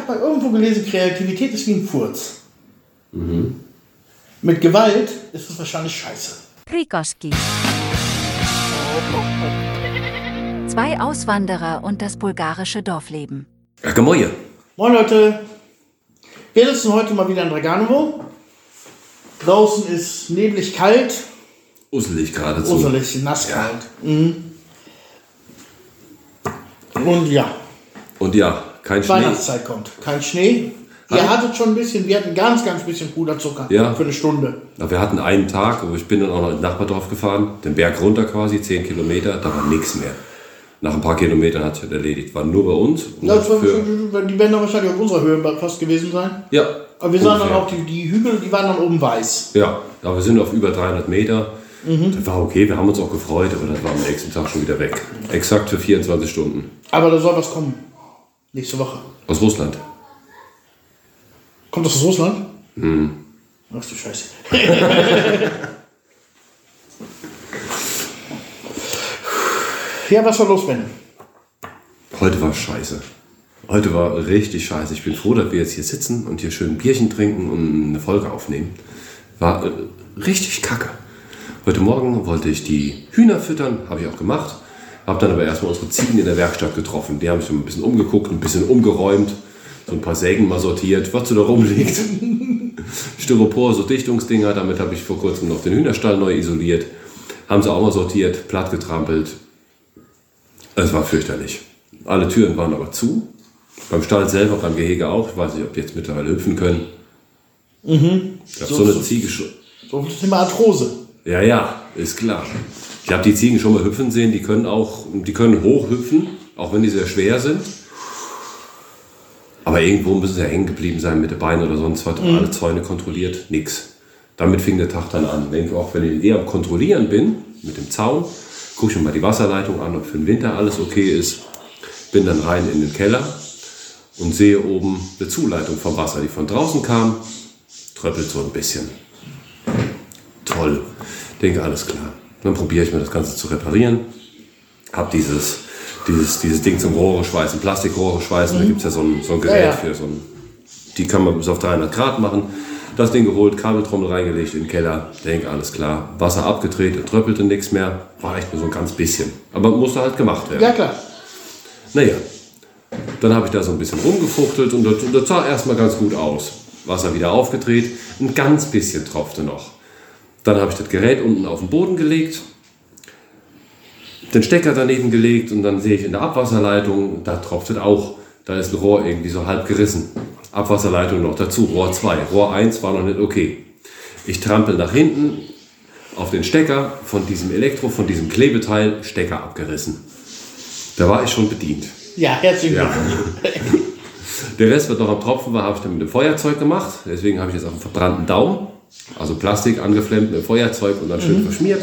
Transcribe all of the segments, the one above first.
habe mal irgendwo gelesen, Kreativität ist wie ein Furz. Mit Gewalt ist es wahrscheinlich scheiße. Krikoski. Zwei Auswanderer und das bulgarische Dorfleben. Ja, Gemäue. Moin Leute, wir sitzen heute mal wieder in Draganovo. Draußen ist neblig kalt, Uselig geradezu. uselig, nasskalt. Mhm. Und ja, Und ja, kein Schnee. Weihnachtszeit kommt. Kein Schnee. Ihr hattet schon ein bisschen, wir hatten ganz, ganz bisschen Puderzucker Ja. für eine Stunde. Ja, wir hatten einen Tag, aber ich bin dann auch noch ins Nachbardorf gefahren, den Berg runter quasi, 10 Kilometer, da war nichts mehr. Nach ein paar Kilometern hat es erledigt. War nur bei uns. Und Das war, die werden wahrscheinlich auf unserer Höhe fast gewesen sein. ja. Aber wir sahen dann auch die, die Hügel, die waren dann oben weiß. Ja, aber wir sind auf über 300 Meter. Mhm. Das war okay, wir haben uns auch gefreut, aber das war am nächsten Tag schon wieder weg. Exakt für 24 Stunden. Aber da soll was kommen. Nächste Woche. Aus Russland. Kommt das aus Russland? Hm. Ach du Scheiße. ja, was war los, Ben? Heute war scheiße. Heute war richtig scheiße. Ich bin froh, dass wir jetzt hier sitzen und hier schön ein Bierchen trinken und eine Folge aufnehmen. War äh, richtig kacke. Heute Morgen wollte ich die Hühner füttern, habe ich auch gemacht. Habe dann aber erstmal unsere Ziegen in der Werkstatt getroffen. Die haben sich ein bisschen umgeguckt, ein bisschen umgeräumt, so ein paar Sägen mal sortiert, was so da rumliegt. Styropor, so Dichtungsdinger, damit habe ich vor kurzem noch den Hühnerstall neu isoliert. Haben sie auch mal sortiert, platt getrampelt. Es war fürchterlich. Alle Türen waren aber zu. Beim Stall selber, beim Gehege auch. Ich weiß nicht, ob die jetzt mittlerweile hüpfen können. Ich habe so, eine Ziege schon. So das Thema Arthrose. Ja, ja, ist klar. Ich habe die Ziegen schon mal hüpfen sehen. Die können auch, die können hochhüpfen, auch wenn die sehr schwer sind. Aber irgendwo müssen sie ja hängen geblieben sein mit den Beinen oder sonst was. Alle Zäune kontrolliert, nix. Damit fing der Tag dann an. Denke auch, wenn ich eher am Kontrollieren bin, mit dem Zaun, gucke ich mir mal die Wasserleitung an, ob für den Winter alles okay ist. Bin dann rein in den Keller und sehe oben eine Zuleitung vom Wasser, die von draußen kam. Tröppelt so ein bisschen. Toll. Denke, alles klar. Dann probiere ich mir das Ganze zu reparieren. Hab dieses, dieses, dieses Ding zum Rohre schweißen, Plastikrohre schweißen. Da gibt es ja so ein, so ein Gerät Ja, ja. für so ein. Die kann man bis auf 300 Grad machen. Das Ding geholt, Kabeltrommel reingelegt in den Keller. Denke, alles klar. Wasser abgedreht, tröppelte nichts mehr. War echt nur so ein ganz bisschen. Aber musste halt gemacht werden. Ja, klar. Naja, dann habe ich da so ein bisschen rumgefuchtelt und das, und das sah erstmal ganz gut aus. Wasser wieder aufgedreht, ein ganz bisschen tropfte noch. Dann habe ich das Gerät unten auf den Boden gelegt, den Stecker daneben gelegt und dann sehe ich in der Abwasserleitung, da tropft es auch. Da ist ein Rohr irgendwie so halb gerissen. Abwasserleitung noch dazu, Rohr 2. Rohr 1 war noch nicht okay. Ich trampel nach hinten auf den Stecker von diesem Elektro, von diesem Klebeteil, Stecker abgerissen. Da war ich schon bedient. Ja, herzlichen Ja. Glückwunsch. Der Rest, was noch am Tropfen war, habe ich dann mit dem Feuerzeug gemacht. Deswegen habe ich jetzt auch einen verbrannten Daumen. Also Plastik angeflammt mit Feuerzeug und dann schön verschmiert.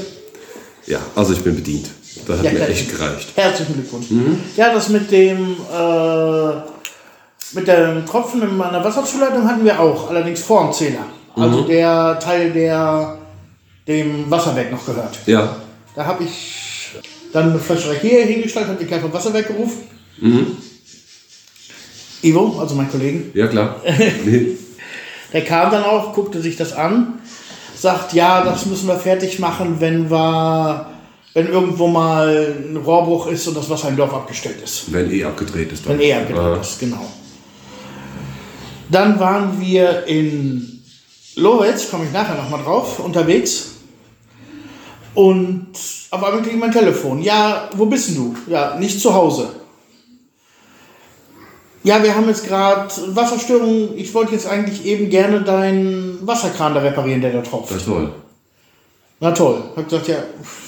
Ja, also ich bin bedient. Das hat Ja, mir echt gereicht. Herzlichen Glückwunsch. Ja, das mit dem äh, mit dem Tropfen in meiner Wasserzuleitung hatten wir auch, allerdings vor dem Zähler. Also der Teil, der dem Wasserwerk noch gehört. Ja, Da habe ich dann eine Flasche hier hingestellt, habe den Kerl vom Wasserwerk gerufen. Ivo, also mein Kollegen, ja klar. Der kam dann auch, guckte sich das an, sagt, ja, das müssen wir fertig machen, wenn wir, wenn irgendwo mal ein Rohrbruch ist und das Wasser im Dorf abgestellt ist. Wenn eh abgedreht ist. Dann. Wenn er abgedreht Ah. ist, genau. Dann waren wir in Loretz, komme ich nachher nochmal drauf, unterwegs. Und auf einmal kriege ich mein Telefon. Ja, wo bist denn du? Ja, nicht zu Hause. Ja, wir haben jetzt gerade Wasserstörung. Ich wollte jetzt eigentlich eben gerne deinen Wasserkran da reparieren, der da tropft. Das ist toll. Na toll. Hab gesagt, ja,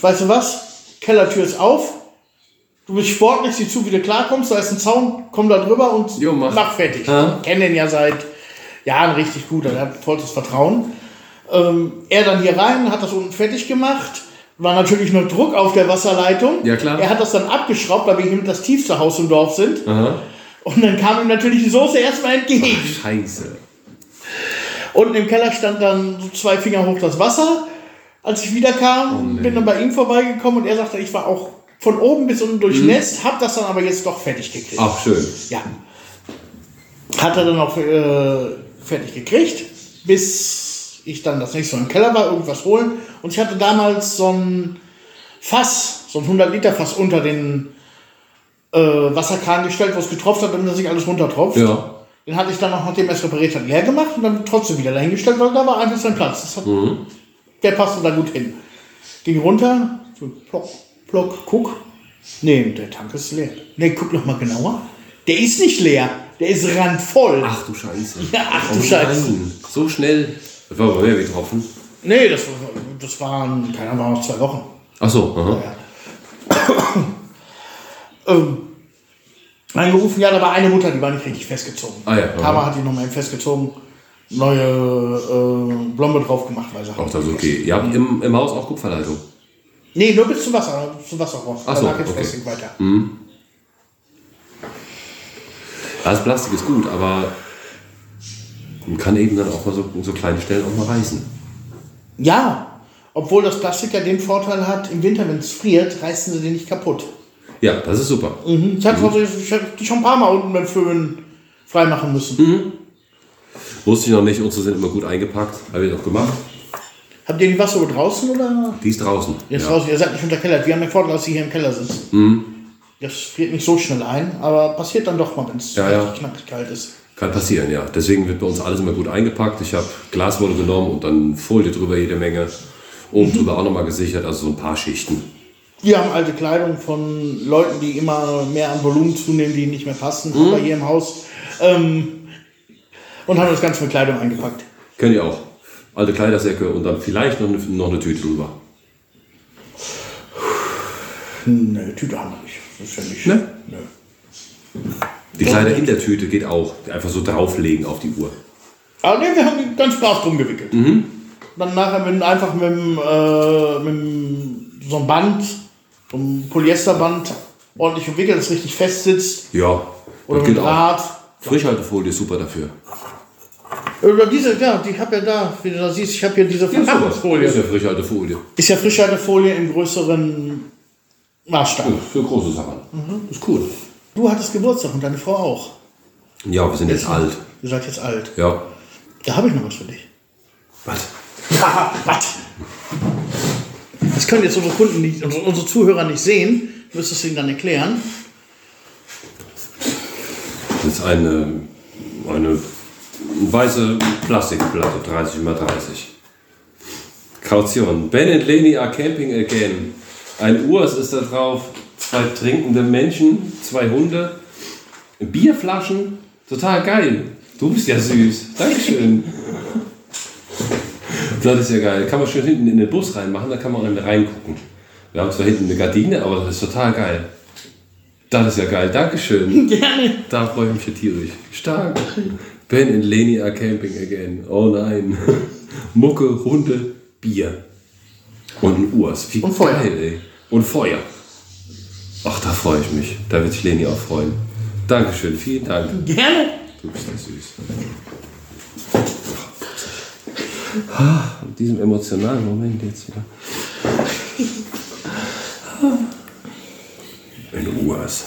weißt du was? Kellertür ist auf. Du bist sportlich, sieh zu, wie du klarkommst. Da ist ein Zaun, komm da drüber und Jo, mach. mach fertig. Ja. Ich kenne den ja seit Jahren richtig gut. Er hat vollstes Vertrauen. Ähm, er dann hier rein, hat das unten fertig gemacht. War natürlich nur Druck auf der Wasserleitung. Ja, klar. Er hat das dann abgeschraubt, weil wir hier mit das tiefste Haus im Dorf sind. Aha. Und dann kam ihm natürlich die Soße erstmal entgegen. Scheiße. Unten im Keller stand dann so zwei Finger hoch das Wasser. Als ich wiederkam, Oh, bin dann bei ihm vorbeigekommen und er sagte, ich war auch von oben bis unten Mhm. durchnässt, hab das dann aber jetzt doch fertig gekriegt. Ach, schön. Ja. Hat er dann auch äh, fertig gekriegt, bis ich dann das nächste Mal im Keller war, irgendwas holen. Und ich hatte damals so ein Fass, so ein 100 Liter Fass unter den äh, Wasserkran gestellt, wo es getropft hat, damit das nicht alles runtertropft. Ja. Den hatte ich dann noch, nachdem er es repariert hat, leer gemacht und dann trotzdem wieder dahingestellt, weil da war einfach sein Platz. Hat, Der passte da gut hin. Ging runter, so plock, plock, guck. Nee, der Tank ist leer. Nee, guck noch mal genauer. Der ist nicht leer, der ist randvoll. Ach du Scheiße. Ja, ach du Oh Scheiße. nein. So schnell. Das war aber mehr getroffen. Nee, das, war- das waren, keine Ahnung, noch zwei Wochen. Ach so, aha. Ähm, angerufen, ja, da war eine Mutter, die war nicht richtig festgezogen. Ah ja. Tama hat die nochmal festgezogen, neue äh, Blombe drauf gemacht, weil sie Auch das ist okay. Ihr habt im, im Haus auch Kupferleitung. Nee, nur bis zum Wasser, zum Wasserrohr. Ach so, Danach geht's okay. fest nicht weiter. Das Plastik ist gut, aber man kann eben dann auch mal so, so kleine Stellen auch mal reißen. Ja, obwohl das Plastik ja den Vorteil hat, im Winter, wenn es friert, reißen sie den nicht kaputt. Ja, das ist super. Ich also, ich hab die schon ein paar Mal unten beim Föhn freimachen müssen. Wusste ich noch nicht, unsere sind immer gut eingepackt. Habe ich auch gemacht. Habt ihr die Wasser draußen oder? Die ist draußen. Jetzt ja. raus, ihr seid nicht unterkellert. Wir haben den Vorteil, dass ihr hier im Keller sitzt. Das friert nicht so schnell ein, aber passiert dann doch mal, wenn es Ja, ja. richtig knackig kalt ist. Kann passieren, ja. Deswegen wird bei uns alles immer gut eingepackt. Ich habe Glaswolle genommen und dann Folie drüber jede Menge. Oben drüber auch nochmal gesichert, also so ein paar Schichten. Wir haben alte Kleidung von Leuten, die immer mehr an Volumen zunehmen, die nicht mehr passen, haben wir hier im Haus. Ähm, und haben das Ganze mit Kleidung eingepackt. Kennt ihr auch. Alte Kleidersäcke und dann vielleicht noch eine, noch eine Tüte drüber. Ne, Tüte haben wir nicht. Das ist ja nicht. Ne? Nö. Die Kleider in der Tüte geht auch. Einfach so drauflegen auf die Uhr. Aber ne, wir haben ganz brav drum gewickelt. Dann nachher mit, einfach mit, äh, mit so einem Band, einem Polyesterband ordentlich umwickelt, das richtig fest sitzt. Ja, Oder das mit. Draht. Frischhaltefolie ist super dafür. Oder diese, ja, die habe ja da, wie du da siehst, ich habe hier diese Das ist Verpackungsfolie. ja Frischhaltefolie. Ist ja Frischhaltefolie im größeren Maßstab. Für große Sachen. Ist cool. Du hattest Geburtstag und deine Frau auch. Ja, wir sind jetzt alt. Ihr seid jetzt alt. Ja. Da habe ich noch was für dich. Was? Ja, was? Das können jetzt unsere Kunden nicht, unsere, Zuhörer nicht sehen. Du müsstest ihnen dann erklären. Das ist eine, eine weiße Plastikplatte, 30 x 30. Kaution. Ben and Leni are camping again. Ein Urs ist da drauf, zwei trinkende Menschen, zwei Hunde, Bierflaschen. Total geil. Du bist ja süß. Dankeschön. Das ist ja geil. Kann man schön hinten in den Bus reinmachen, da kann man reingucken. Wir haben zwar hinten eine Gardine, aber das ist total geil. Das ist ja geil. Dankeschön. Gerne. Da freue ich mich ja tierisch. Stark. Ben and Leni are camping again. Oh nein. Mucke, Hunde, Bier. Und ein Urs. Wie Und Feuer. geil, ey. Und Feuer. Ach, da freue ich mich. Da wird sich Leni auch freuen. Dankeschön. Vielen Dank. Gerne. Du bist ja süß. Ah, In diesem emotionalen Moment jetzt wieder. Ein Urs.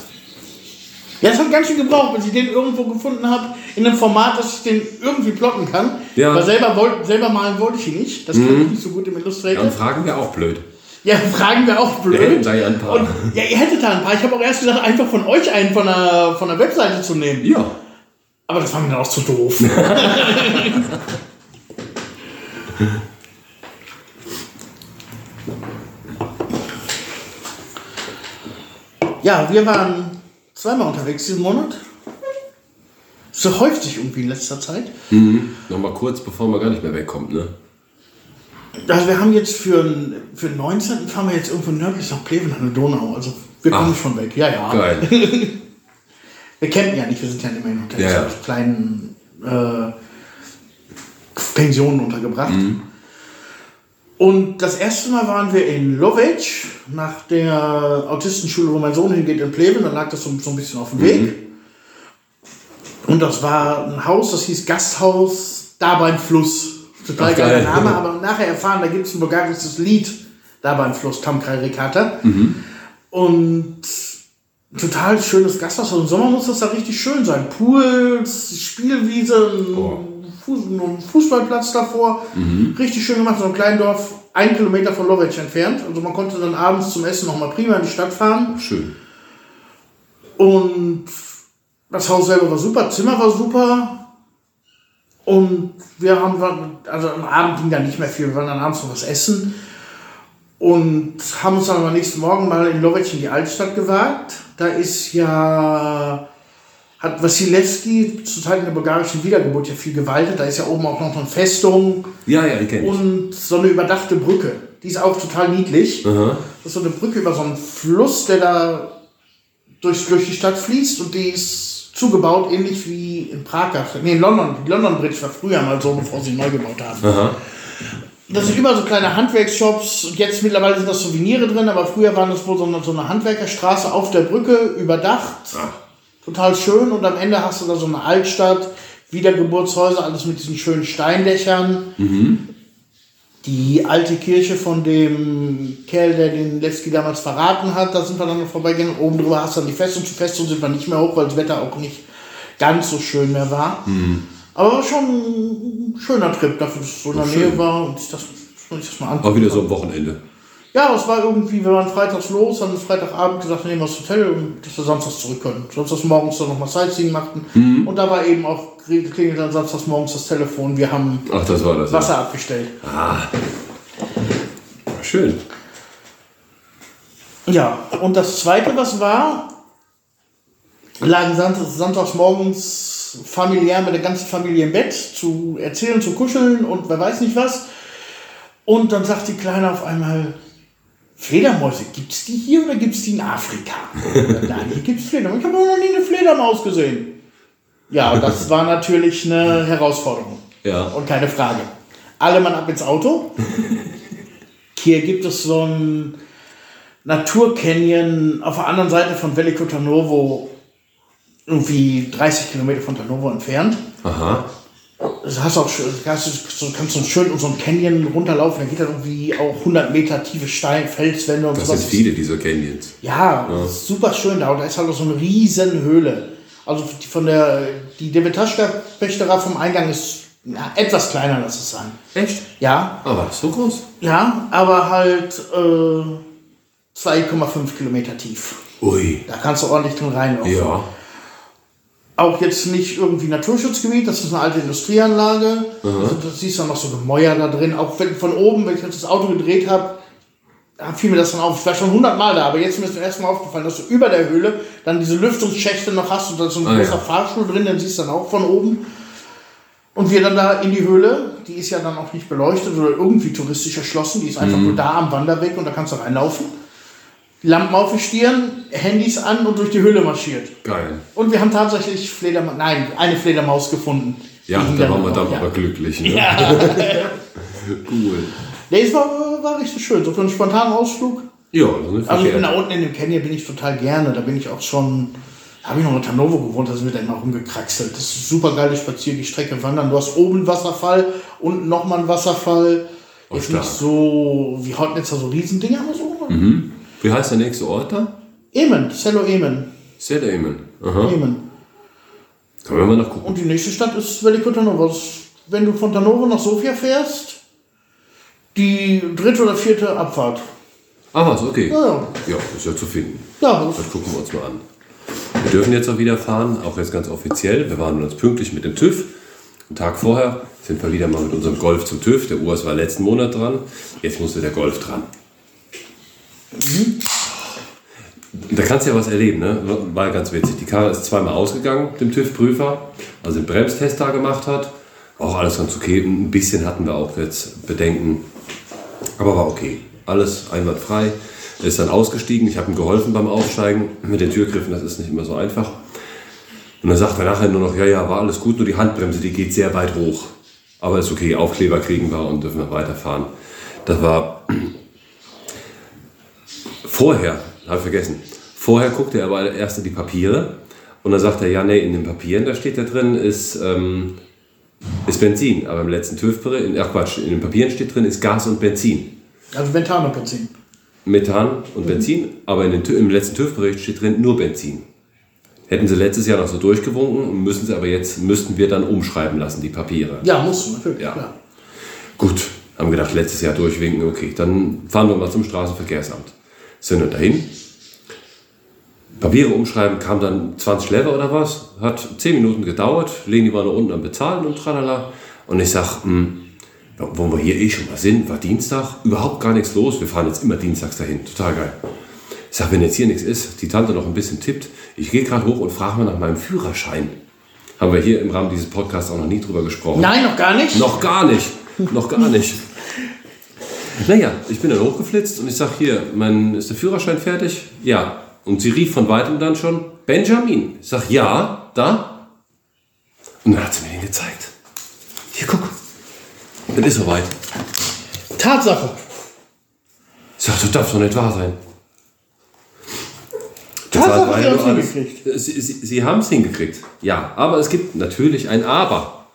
Ja, es hat ganz schön gebraucht, bis ich den irgendwo gefunden habe, in einem Format, dass ich den irgendwie plotten kann. Ja. Weil selber, wollt, selber malen wollte ich ihn nicht. Das kann ich nicht so gut im Illustrator. Dann fragen wir auch blöd. Ja, fragen wir auch blöd. Wir hätten da ja ein paar. Und, ja, ihr hättet da ein paar. Ich habe auch erst gedacht, einfach von euch einen von der, von der Webseite zu nehmen. Ja. Aber das war mir dann auch zu doof. ja, wir waren zweimal unterwegs diesen Monat. So häuft sich irgendwie in letzter Zeit. Nochmal kurz, bevor man gar nicht mehr wegkommt, ne? Also wir haben jetzt für, den- für den 19. fahren wir jetzt irgendwo nördlich nach Pleven an der Donau. Also wir kommen Ach. schon weg. Ja, ja. Geil. Wir campen ja nicht, wir sind ja immer in Hotels Ja, ja. kleinen äh, Pensionen untergebracht. Mhm. Und das erste Mal waren wir in Lovech, nach der Autistenschule, wo mein Sohn hingeht, in Pleven. Da lag das so, so ein bisschen auf dem Weg. Mhm. Und das war ein Haus, das hieß Gasthaus da beim Fluss. Total Ach, geiler geil. Name, aber nachher erfahren, da gibt es ein bulgarisches Lied da beim Fluss, Tamkrai Rekata. Mhm. Und total schönes Gasthaus. Im Sommer muss das da richtig schön sein. Pools, Spielwiese, Oh. Fußballplatz davor. Richtig schön gemacht. So ein kleines Dorf, ein Kilometer von Lovetsch entfernt. Also man konnte dann abends zum Essen nochmal prima in die Stadt fahren. Schön. Und das Haus selber war super, Zimmer war super. Und wir haben, also am Abend ging da nicht mehr viel, wir waren dann abends noch was essen. Und haben uns dann am nächsten Morgen mal in Lovetsch in die Altstadt gewagt. Da ist ja, hat Wassilewski zu Zeiten der bulgarischen Wiedergeburt ja viel gewaltet. Da ist ja oben auch noch eine Festung Ja, ja, die kenne und so eine überdachte Brücke. Die ist auch total niedlich. Aha. Das ist so eine Brücke über so einen Fluss, der da durch, durch die Stadt fließt und die ist zugebaut, ähnlich wie in Prag. Nee, in London. Die London Bridge war früher mal so, bevor sie neu gebaut haben. Aha. Das sind überall so kleine Handwerksshops und jetzt mittlerweile sind das Souvenire drin, aber früher waren das wohl so eine, so eine Handwerkerstraße auf der Brücke, überdacht. Ah. Total schön und am Ende hast du da so eine Altstadt, Wiedergeburtshäuser, alles mit diesen schönen Steindächern. Die alte Kirche von dem Kerl, der den Lewski damals verraten hat, da sind wir dann noch vorbeigegangen. Oben drüber hast du dann die Festung. Zur Festung sind wir nicht mehr hoch, weil das Wetter auch nicht ganz so schön mehr war. Aber war schon ein schöner Trip, dafür, dass es so in der. Nähe war und ich das, ich das mal angucken Auch wieder so am Wochenende. Ja, es war irgendwie, wir waren freitags los, haben Freitagabend gesagt, wir nehmen das Hotel und dass wir samstags zurück können. Samstags morgens dann nochmal Sightseeing machten. Und da war eben auch, klingelt dann samstags morgens das Telefon, wir haben Ach, das war das. ja. Wasser abgestellt. Schön. Ja, und das zweite, was war, lagen samstags, samstags morgens familiär mit der ganzen Familie im Bett zu erzählen, zu kuscheln und wer weiß nicht was. Und dann sagt die Kleine auf einmal, Fledermäuse, gibt's die hier oder gibt's die in Afrika? Nein, hier gibt's Fledermäuse. Ich habe noch nie eine Fledermaus gesehen. Ja, das war natürlich eine Herausforderung. Ja. Und keine Frage. Alle Mann ab ins Auto. Hier gibt es so ein Naturcanyon auf der anderen Seite von Veliko Tarnovo, irgendwie 30 Kilometer von Tarnovo entfernt. Aha. Du hast auch schön- kannst, so, kannst du schön so einen Canyon runterlaufen, da geht dann irgendwie auch 100 Meter tiefe Stein, Felswände und Das sowas. sind viele dieser Canyons. Ja, das ist super schön da. Und da ist halt auch so eine riesen Höhle. Also die von der, die Devetaschka-Pächterei vom Eingang ist ja, etwas kleiner, lass es sein. Echt? Ja, Aber so groß? ja, aber halt äh, 2,5 Kilometer tief. Ui. Da kannst du ordentlich drin reinlaufen. Ja. Auch jetzt nicht irgendwie Naturschutzgebiet, das ist eine alte Industrieanlage. Also, das siehst du noch so Gemäuer da drin. Auch wenn von oben, wenn ich jetzt das Auto gedreht habe, da fiel mir das dann auf. Ich war schon hundertmal da, aber jetzt ist mir das erste Mal aufgefallen, dass du über der Höhle dann diese Lüftungsschächte noch hast und da ist so ein Ah, großer ja. Fahrstuhl drin, den siehst du dann auch von oben. Und wir dann da in die Höhle, die ist ja dann auch nicht beleuchtet oder irgendwie touristisch erschlossen, die ist einfach Mhm. nur da am Wanderweg und da kannst du reinlaufen. Lampen auf die Stirn, Handys an und durch die Höhle marschiert. Geil. Und wir haben tatsächlich Fledermaus, nein, eine Fledermaus gefunden. Ja, da waren wir dann ja. aber glücklich. Ne? cool. Nee, es war, war richtig schön. So für einen spontanen Ausflug. Ja, das ist nicht Also ich bin da unten in dem Canyon bin ich total gerne. Da bin ich auch schon, da habe ich noch in Tanovo gewohnt, da sind wir dann immer rumgekraxelt. Das ist super geil, ich spaziere die Strecke wandern. Du hast oben einen Wasserfall, unten nochmal einen Wasserfall. Oh, Jetzt stark. nicht so wie Hautnetzer, so Riesendinger, aber so. Wie heißt der nächste Ort da? Emen, Cello Emen. Sedamen. Aha. Emen. Können wir mal nachgucken. Und die nächste Stadt ist Veliko Tarnovo. Das ist, Wenn du von Tarnovo nach Sofia fährst, die dritte oder vierte Abfahrt. Ah, was, okay. Ja, ja. Ja, ist ja zu finden. Ja, das Das gucken wir uns mal an. Wir dürfen jetzt auch wieder fahren, auch jetzt ganz offiziell. Wir waren uns pünktlich mit dem TÜV. Einen Tag vorher sind wir wieder mal mit unserem Golf zum TÜV. Der Urs war letzten Monat dran. Jetzt musste der Golf dran. Da kannst du ja was erleben, ne? War ganz witzig. Die Karre ist zweimal ausgegangen, dem TÜV-Prüfer, also den Bremstest da gemacht hat. Auch alles ganz okay. Ein bisschen hatten wir auch jetzt Bedenken. Aber war okay. Alles einwandfrei. Er ist dann ausgestiegen. Ich habe ihm geholfen beim Aufsteigen mit den Türgriffen. Das ist nicht immer so einfach. Und dann sagt er nachher nur noch, ja, ja, war alles gut, nur die Handbremse, die geht sehr weit hoch. Aber ist okay, Aufkleber kriegen wir und dürfen wir weiterfahren. Das war vorher, habe ich vergessen. Vorher guckte er aber erst in die Papiere und dann sagt er, ja, nee, in den Papieren, da steht da drin, ist, ähm, ist Benzin. Aber im letzten TÜV-Bericht, ach Quatsch, in den Papieren steht drin, ist Gas und Benzin. Also Ventano Benzin. Methan und Benzin, aber in den, im letzten TÜV-Bericht steht drin nur Benzin. Hätten sie letztes Jahr noch so durchgewunken, müssen sie aber jetzt, müssten wir dann umschreiben lassen, die Papiere. Ja, musst du natürlich. Ja. Ja. Gut, haben gedacht, letztes Jahr durchwinken, okay, dann fahren wir mal zum Straßenverkehrsamt. Sind wir dahin. Papiere umschreiben, kam dann 20 Lever oder was, hat 10 Minuten gedauert, legen die mal nach unten am Bezahlen und tralala. Und ich sag, hm, wo wir hier eh schon mal sind, war Dienstag, überhaupt gar nichts los, wir fahren jetzt immer dienstags dahin, total geil. Ich sag, wenn jetzt hier nichts ist, die Tante noch ein bisschen tippt, ich gehe gerade hoch und frage mal nach meinem Führerschein. Haben wir hier im Rahmen dieses Podcasts auch noch nie drüber gesprochen. Nein, noch gar nicht. Noch gar nicht. Noch gar nicht. Naja, ich bin dann hochgeflitzt und ich sag hier, mein, ist der Führerschein fertig? Ja. Und sie rief von weitem dann schon, Benjamin. Ich sag, ja, da. Und dann hat sie mir den gezeigt. Hier, guck. Das ist soweit. Tatsache. Ich sag, das darf doch nicht wahr sein. Das Tatsache, war Sie haben's alles- hingekriegt. Sie, sie, sie haben es hingekriegt. Ja, aber es gibt natürlich ein Aber.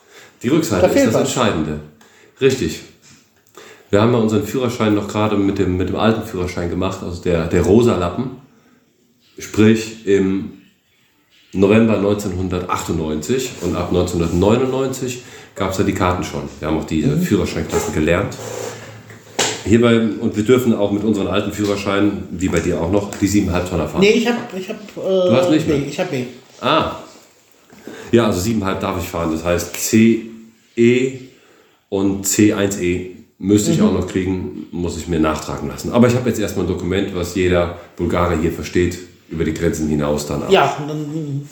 Die Rückseite ist das was. Entscheidende. Richtig. Wir haben ja unseren Führerschein noch gerade mit dem, mit dem alten Führerschein gemacht, also der, der rosa Lappen. Sprich im November 1998 und ab 1999 gab es ja die Karten schon. Wir haben auch diese Mhm. Führerscheinklassen gelernt. Hierbei, und wir dürfen auch mit unseren alten Führerscheinen, wie bei dir auch noch, die 7,5 Tonner fahren. Nee, ich hab. Ich hab äh, Du hast nicht mehr? Nee, ich hab B. Ah. Ja, also 7,5 darf ich fahren. Das heißt CE und C1E müsste ich auch noch kriegen, muss ich mir nachtragen lassen. Aber ich habe jetzt erstmal ein Dokument, was jeder Bulgare hier versteht, über die Grenzen hinaus dann auch. Ja, dann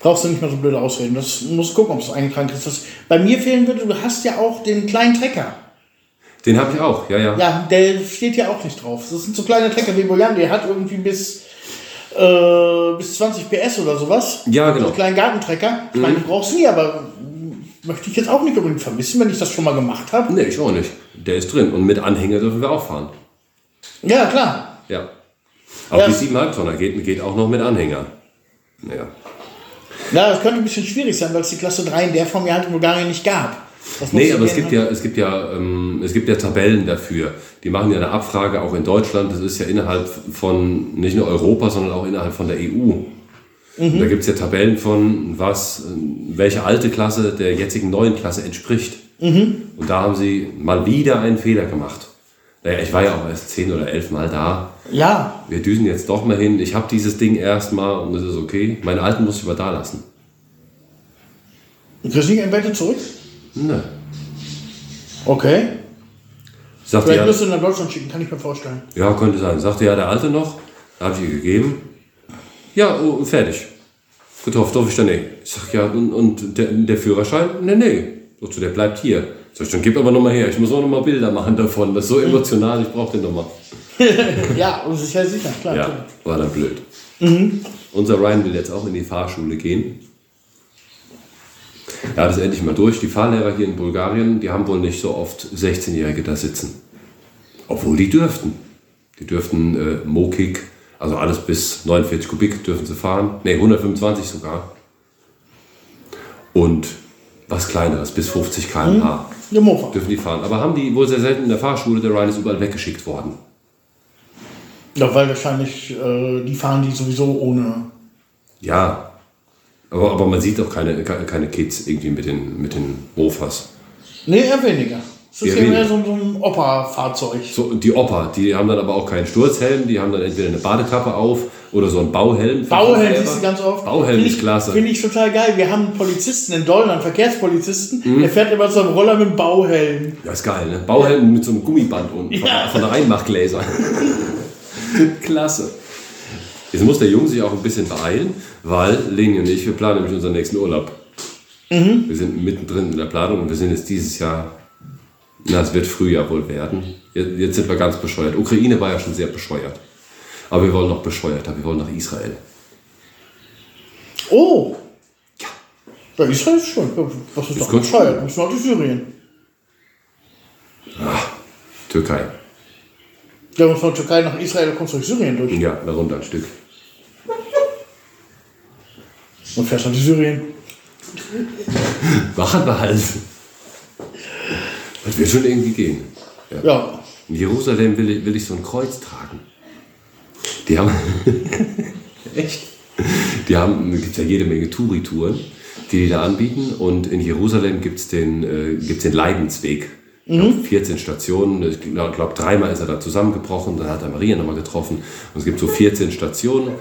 brauchst du nicht mehr so blöde Ausreden. Das musst gucken, ob es eingetragen ist. Was bei mir fehlen würde, du hast ja auch den kleinen Trecker. Den habe ich auch, ja, ja. Ja, der steht ja auch nicht drauf. Das sind so kleine Trecker wie Bojan, der hat irgendwie bis, äh, bis 20 PS oder sowas. Ja, genau. So einen kleinen Gartentrecker. Ich meine, du brauchst nie, aber möchte ich jetzt auch nicht unbedingt vermissen, wenn ich das schon mal gemacht habe. Nee, ich auch nicht. Der ist drin. Und mit Anhänger dürfen wir auch fahren. Ja, klar. Ja. Auch Ja. die 7,5 Tonner geht, geht auch noch mit Anhänger. Naja. Ja, das könnte ein bisschen schwierig sein, weil es die Klasse 3 in der Form ja halt in Bulgarien nicht gab. Nee, aber es gibt ja, es gibt ja, ähm, es gibt ja Tabellen dafür. Die machen ja eine Abfrage auch in Deutschland. Das ist ja innerhalb von nicht nur Europa, sondern auch innerhalb von der EU. Und Da gibt es ja Tabellen von, was, welche alte Klasse der jetzigen neuen Klasse entspricht. Und da haben sie mal wieder einen Fehler gemacht. Naja, ich war ja auch erst zehn oder elf Mal da. Ja, Wir düsen jetzt doch mal hin. Ich habe dieses Ding erstmal und es ist okay. Meinen alten muss ich aber da lassen. du kriegst nicht ein Wette zurück? Ne. Okay. Sagte Vielleicht ja, du ihn nach Deutschland schicken, kann ich mir vorstellen. Ja, könnte sein. Sagte ja der Alte noch. Da habe ich ihr gegeben. Ja, oh, fertig. Getauft, darf ich dann nicht. Ich sag, ja, und, und der, der Führerschein? Nee, nee. Du, der bleibt hier. Sag ich, dann gib aber nochmal her. Ich muss auch nochmal Bilder machen davon. Das ist so emotional, ich brauche den nochmal. Ja, und sicher, sicher, klar. Ja, war dann blöd. Unser Ryan will jetzt auch in die Fahrschule gehen. Ja, das ist endlich mal durch. Die Fahrlehrer hier in Bulgarien, die haben wohl nicht so oft 16-Jährige da sitzen. Obwohl die dürften. Die dürften äh, Mokik, also alles bis 49 Kubik dürfen sie fahren. Ne, 125 sogar. Und was kleineres, bis 50 km/h Mofa. dürfen die fahren. Aber haben die wohl sehr selten in der Fahrschule, der Ryan ist überall weggeschickt worden. Ja, weil wahrscheinlich äh, die fahren die sowieso ohne. Ja, aber, aber man sieht auch keine, ke- keine Kids irgendwie mit den, mit den Mofas. Nee, eher weniger. Es ist ja mehr so, so ein Opa-Fahrzeug. So, die Opa, die haben dann aber auch keinen Sturzhelm, die haben dann entweder eine Badekappe auf oder so einen Bauhelm. Bauhelm siehst du ganz oft. Bauhelm Find ist ich- klasse. Finde ich total geil. Wir haben einen Polizisten in Dolland, einen Verkehrspolizisten, Mhm. der fährt immer so einen Roller mit einem Bauhelm. Das ist geil, ne? Bauhelm mit so einem Gummiband unten von, Ja. von der Reinmachgläser. Klasse. Jetzt muss der Junge sich auch ein bisschen beeilen, weil Leni und ich, wir planen nämlich unseren nächsten Urlaub. Mhm. Wir sind mittendrin in der Planung und wir sind jetzt dieses Jahr, na, es wird Frühjahr wohl werden. Jetzt, jetzt sind wir ganz bescheuert. Ukraine war ja schon sehr bescheuert. Aber wir wollen noch bescheuerter, wir wollen nach Israel. Oh! Ja. Ja, Israel ist schon. Was ist doch ganz bescheuert? Wir müssen auch durch Syrien. Türkei. Ja, und von Türkei nach Israel, kommst du durch Syrien durch. Ja, darunter ein Stück. Und fährst dann durch Syrien. Machen wir halt. Das wird schon irgendwie gehen. Ja. In Jerusalem will ich, will ich so ein Kreuz tragen. Die haben. Echt? Die haben, es gibt ja jede Menge Touri-Touren, die die da anbieten. Und in Jerusalem gibt es den, äh, gibt's den Leidensweg. Glaub, 14 Stationen. Ich glaube, dreimal ist er da zusammengebrochen. Dann hat er Maria nochmal getroffen. Und es gibt so 14 Stationen.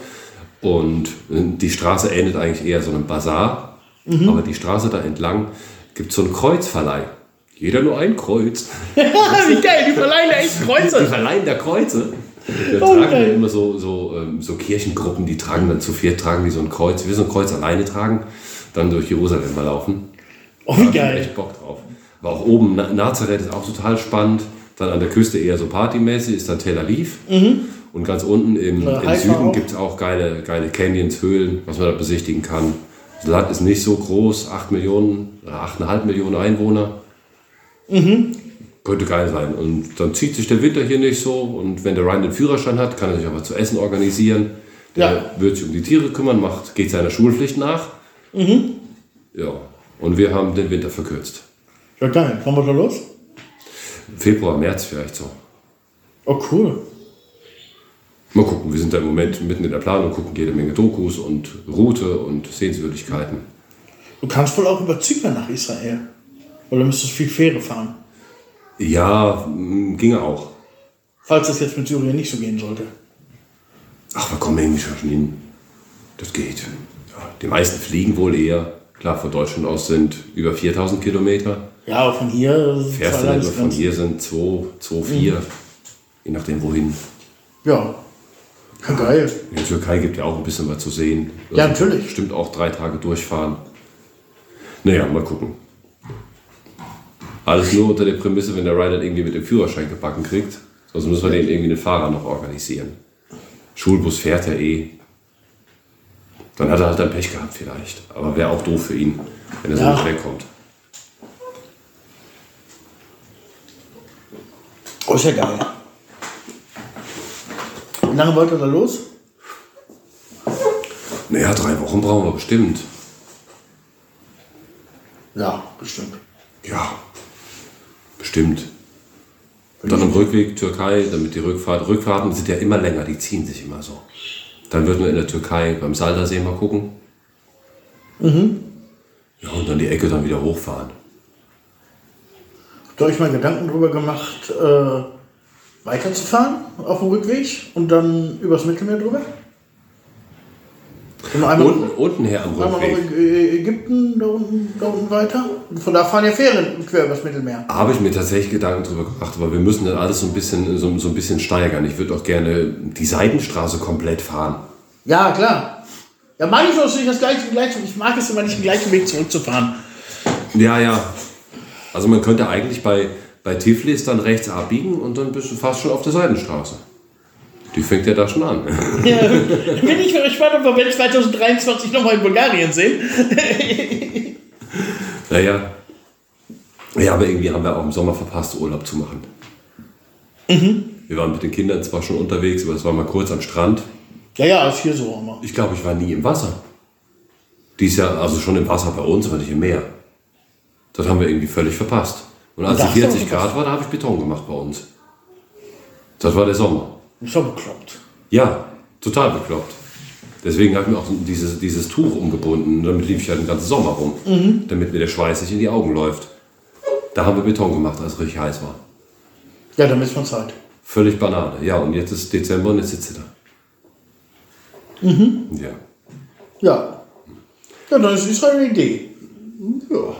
Und äh, die Straße endet eigentlich eher so einem Bazar. Aber die Straße da entlang gibt so einen Kreuzverleih. Jeder nur ein Kreuz. Wie geil, die verleihen echt Die Kreuze. verleihen da Kreuze. Da Oh, tragen dann immer so, so, ähm, so Kirchengruppen, die tragen dann zu viert, tragen die so ein Kreuz, wie so ein Kreuz alleine tragen, dann durch Jerusalem mal laufen. Oh, Da wie geil. echt Bock drauf. Aber auch oben, Na- Nazareth ist auch total spannend. Dann an der Küste eher so partymäßig, ist dann Tel Aviv. Und ganz unten im, im Süden gibt es auch geile, geile Canyons, Höhlen, was man da besichtigen kann. Das Land ist nicht so groß, 8 Millionen, oder 8,5 Millionen Einwohner. Könnte geil sein. Und dann zieht sich der Winter hier nicht so. Und wenn der Ryan den Führerschein hat, kann er sich aber zu essen organisieren. Der Ja. wird sich um die Tiere kümmern, macht, geht seiner Schulpflicht nach. Ja. Und wir haben den Winter verkürzt. Ja, geil. Wann wir da los? Februar, März vielleicht so. Oh, cool. Mal gucken, wir sind da im Moment mitten in der Planung, gucken jede Menge Dokus und Route und Sehenswürdigkeiten. Du kannst wohl auch über Zypern nach Israel. Oder müsstest viel Fähre fahren. Ja, mh, ginge auch. Falls das jetzt mit Syrien nicht so gehen sollte. Ach, wir kommen irgendwie schon hin. Das geht. Ja, die meisten fliegen wohl eher. Klar, von Deutschland aus sind über 4000 Kilometer. Ja, aber von hier. sind Fährst du von hier sind 2, 2, 4. Je nachdem wohin. Ja. ja. Geil. In der Türkei gibt ja auch ein bisschen was zu sehen. Ja, Also natürlich. Bestimmt auch drei Tage durchfahren. Naja, mal gucken. Alles nur unter der Prämisse, wenn der Rider irgendwie mit dem Führerschein gebacken kriegt. Sonst müssen wir den irgendwie einen Fahrer noch organisieren. Schulbus fährt ja eh. Dann hat er halt dann Pech gehabt vielleicht. Aber wäre auch doof für ihn, wenn er so Ja. nicht wegkommt. Oh, ist ja geil. Wie lange wollt ihr da los? Naja, drei Wochen brauchen wir bestimmt. Ja, bestimmt. Ja, bestimmt. Und dann am Rückweg Türkei, damit die Rückfahrt. Rückfahrten sind ja immer länger, die ziehen sich immer so. Dann würden wir in der Türkei beim Saldersee mal gucken. Ja, und dann die Ecke dann wieder hochfahren. Habt ihr euch mal Gedanken darüber gemacht, äh, weiterzufahren auf dem Rückweg und dann übers Mittelmeer drüber? Und einmal, Unten, unten her am einmal Rückweg Ä- Ägypten, da unten, da unten weiter. Und von da fahren ja Fähren quer übers Mittelmeer. habe ich mir tatsächlich Gedanken drüber gemacht, aber wir müssen dann alles so ein bisschen, so, so ein bisschen steigern. Ich würde auch gerne die Seidenstraße komplett fahren. Ja, klar. Ja, mag ich auch nicht das gleiche, gleiche. Ich mag es immer nicht, den gleichen Weg zurückzufahren. Ja, ja. Also man könnte eigentlich bei, bei Tiflis dann rechts abbiegen und dann bist du fast schon auf der Seidenstraße. Die fängt ja da schon an. Ja, bin ich gespannt, ob wir 2023 nochmal in Bulgarien sehen. Naja. Ja, aber irgendwie haben wir auch im Sommer verpasst, Urlaub zu machen. Wir waren mit den Kindern zwar schon unterwegs, aber es war mal kurz am Strand. Ja, ja, ist hier so immer. Ich glaube, ich war nie im Wasser. Dies Jahr, also schon im Wasser bei uns, aber nicht im Meer. Das haben wir irgendwie völlig verpasst. Und als es hast du 40 aber Grad war, da habe ich Beton gemacht bei uns. Das war der Sommer. Ist doch bekloppt. Ja, total bekloppt. Deswegen habe ich mir auch dieses, dieses Tuch umgebunden. Damit lief ich halt den ganzen Sommer rum. Damit mir der Schweiß nicht in die Augen läuft. Da haben wir Beton gemacht, als es richtig heiß war. Ja, dann ist man Zeit. Völlig Banane. Ja, und jetzt ist Dezember und jetzt sitzt sie da. Ja. Ja. Ja, dann ist Israel eine Idee. Ja.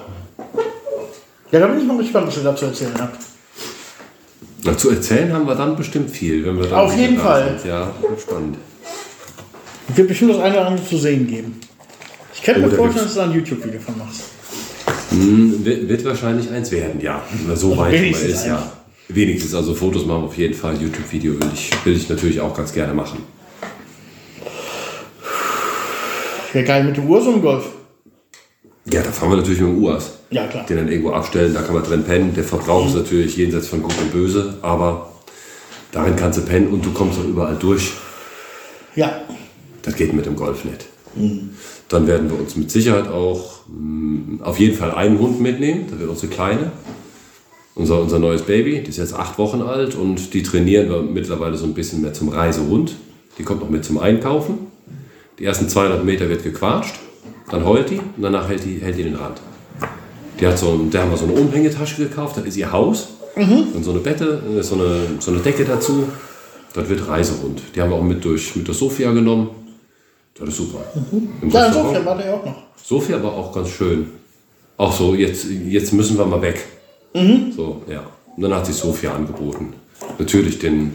Ja, da bin ich mal gespannt, was ihr dazu erzählen habt. Na, zu erzählen haben wir dann bestimmt viel, wenn wir dann Auf jeden Fall. Sind. Ja, spannend. Es wird bestimmt das eine oder andere zu sehen geben. Ich könnte Oh, mir vorstellen, dass du da ein YouTube-Video von machst. Wird, wird wahrscheinlich eins werden, ja. So weit man wenigstens ist, ja. Wenigstens, also Fotos machen wir auf jeden Fall. YouTube-Video will ich, will ich natürlich auch ganz gerne machen. Ja, geil mit dem Uhr so im Golf. Ja, da fahren wir natürlich mit dem UAS. Ja, klar. Den dann irgendwo abstellen, da kann man drin pennen. Der Verbrauch ist natürlich jenseits von Gut und Böse, aber darin kannst du pennen und du kommst auch überall durch. Ja. Das geht mit dem Golf nicht. Dann werden wir uns mit Sicherheit auch mh, auf jeden Fall einen Hund mitnehmen. Das wird unsere Kleine. unser, unser neues Baby, die ist jetzt acht Wochen alt und die trainieren wir mittlerweile so ein bisschen mehr zum Reisehund. Die kommt noch mit zum Einkaufen. Die ersten 200 Meter wird gequatscht, dann heult die und danach hält die, hält die den Rand. Die hat so, der haben wir so eine Umhängetasche gekauft, das ist ihr Haus. Und so eine Bette, äh, so eine, so eine Decke dazu. Das wird Reisehund. Die haben wir auch mit durch, mit der Sophia genommen. Das ist super. Im Ja, Restaurant. insofern war der auch noch. Sophia war auch ganz schön. Auch so, jetzt, jetzt müssen wir mal weg. Mhm. So, ja. Und dann hat sich Sophia angeboten. Natürlich den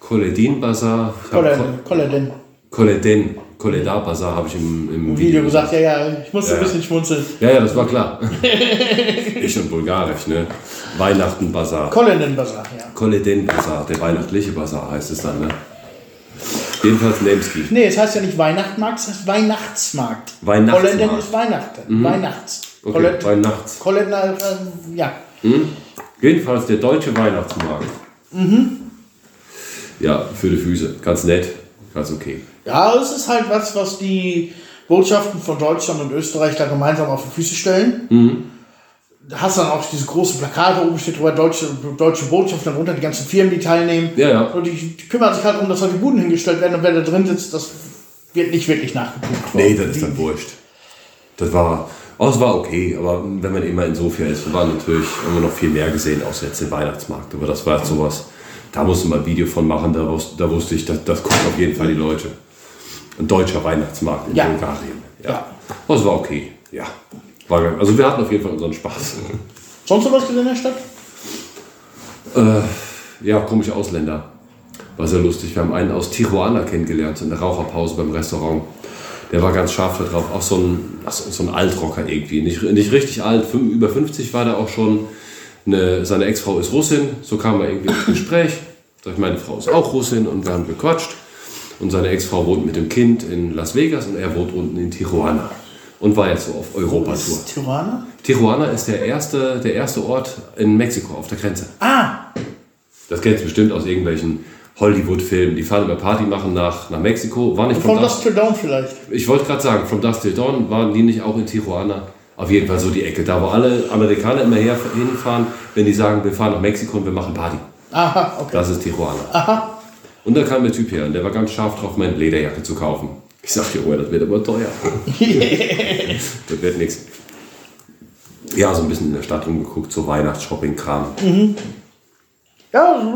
Koledin Bazar. Ich hab Colin, Colin, Ko- Koledin, Koledar Bazar habe ich im, im im Video gesagt, ja, ja, ich musste Ja, ein bisschen schmunzeln. Ja, ja, das war klar. ich und Bulgarisch, ne? Weihnachten Bazar. Colin Bazaar, ja. Koledin Bazar, der weihnachtliche Bazar heißt es dann, ne? Jedenfalls Nemski. Nee, es heißt ja nicht Weihnachtsmarkt, es heißt Weihnachtsmarkt. Weihnachtsmarkt. Colin ist Weihnachten. Weihnachts. Okay, Colin, Weihnachts. Colin, äh, ja. Jedenfalls der deutsche Weihnachtsmarkt. Ja, für die Füße. Ganz nett, ganz okay. Ja, es ist halt was, was die Botschaften von Deutschland und Österreich da gemeinsam auf die Füße stellen. Da hast dann auch diese großen Plakate oben steht drüber, deutsche, deutsche Botschaft, darunter die ganzen Firmen, die teilnehmen. Ja, ja. Und die, die kümmern sich halt darum, dass halt die Buden hingestellt werden und wer da drin sitzt, das wird nicht wirklich nachgeprüft. Nee, das ist dann wurscht. Das war, oh, es war okay, aber wenn man immer in Sofia ist, wir waren natürlich, haben wir noch viel mehr gesehen, außer jetzt den Weihnachtsmarkt. Aber das war jetzt sowas, da musste man ein Video von machen, da, wus- da wusste ich, das, das gucken auf jeden Fall die Leute. Ein deutscher Weihnachtsmarkt in Ja. Bulgarien. Ja. Ja. Es war okay, ja. War, also wir hatten auf jeden Fall unseren Spaß. Sonst noch was gesehen in der Stadt? Ja, komische Ausländer. War sehr lustig. Wir haben einen aus Tijuana kennengelernt, in der Raucherpause beim Restaurant. Der war ganz scharf da drauf. Auch so ein, so so ein Altrocker irgendwie. Nicht, nicht richtig alt, über 50 war der auch schon. Eine, seine Ex-Frau ist Russin. So kam er irgendwie ins Gespräch. Sag ich, meine Frau ist auch Russin und wir haben gequatscht. Und seine Ex-Frau wohnt mit dem Kind in Las Vegas und er wohnt unten in Tijuana. Und war jetzt so auf Europatour. Tirana? Tijuana ist der erste, der erste Ort in Mexiko auf der Grenze. Ah, Das kennst du bestimmt aus irgendwelchen Hollywood-Filmen. Die fahren immer Party machen nach, nach Mexiko. War nicht von from Dust Dust. Till Dawn vielleicht. Ich wollte gerade sagen, From Dust Till Dawn waren die nicht auch in Tijuana. Auf jeden Fall so die Ecke. Da wo alle Amerikaner immer her, hinfahren, wenn die sagen, wir fahren nach Mexiko und wir machen Party. Aha, okay. Das ist Tijuana. Und da kam der Typ her und der war ganz scharf drauf, meine Lederjacke zu kaufen. Ich sagte, oh, das wird aber teuer. das wird nichts. Ja, so ein bisschen in der Stadt rumgeguckt, so Weihnachtsshopping-Kram. Ja, also,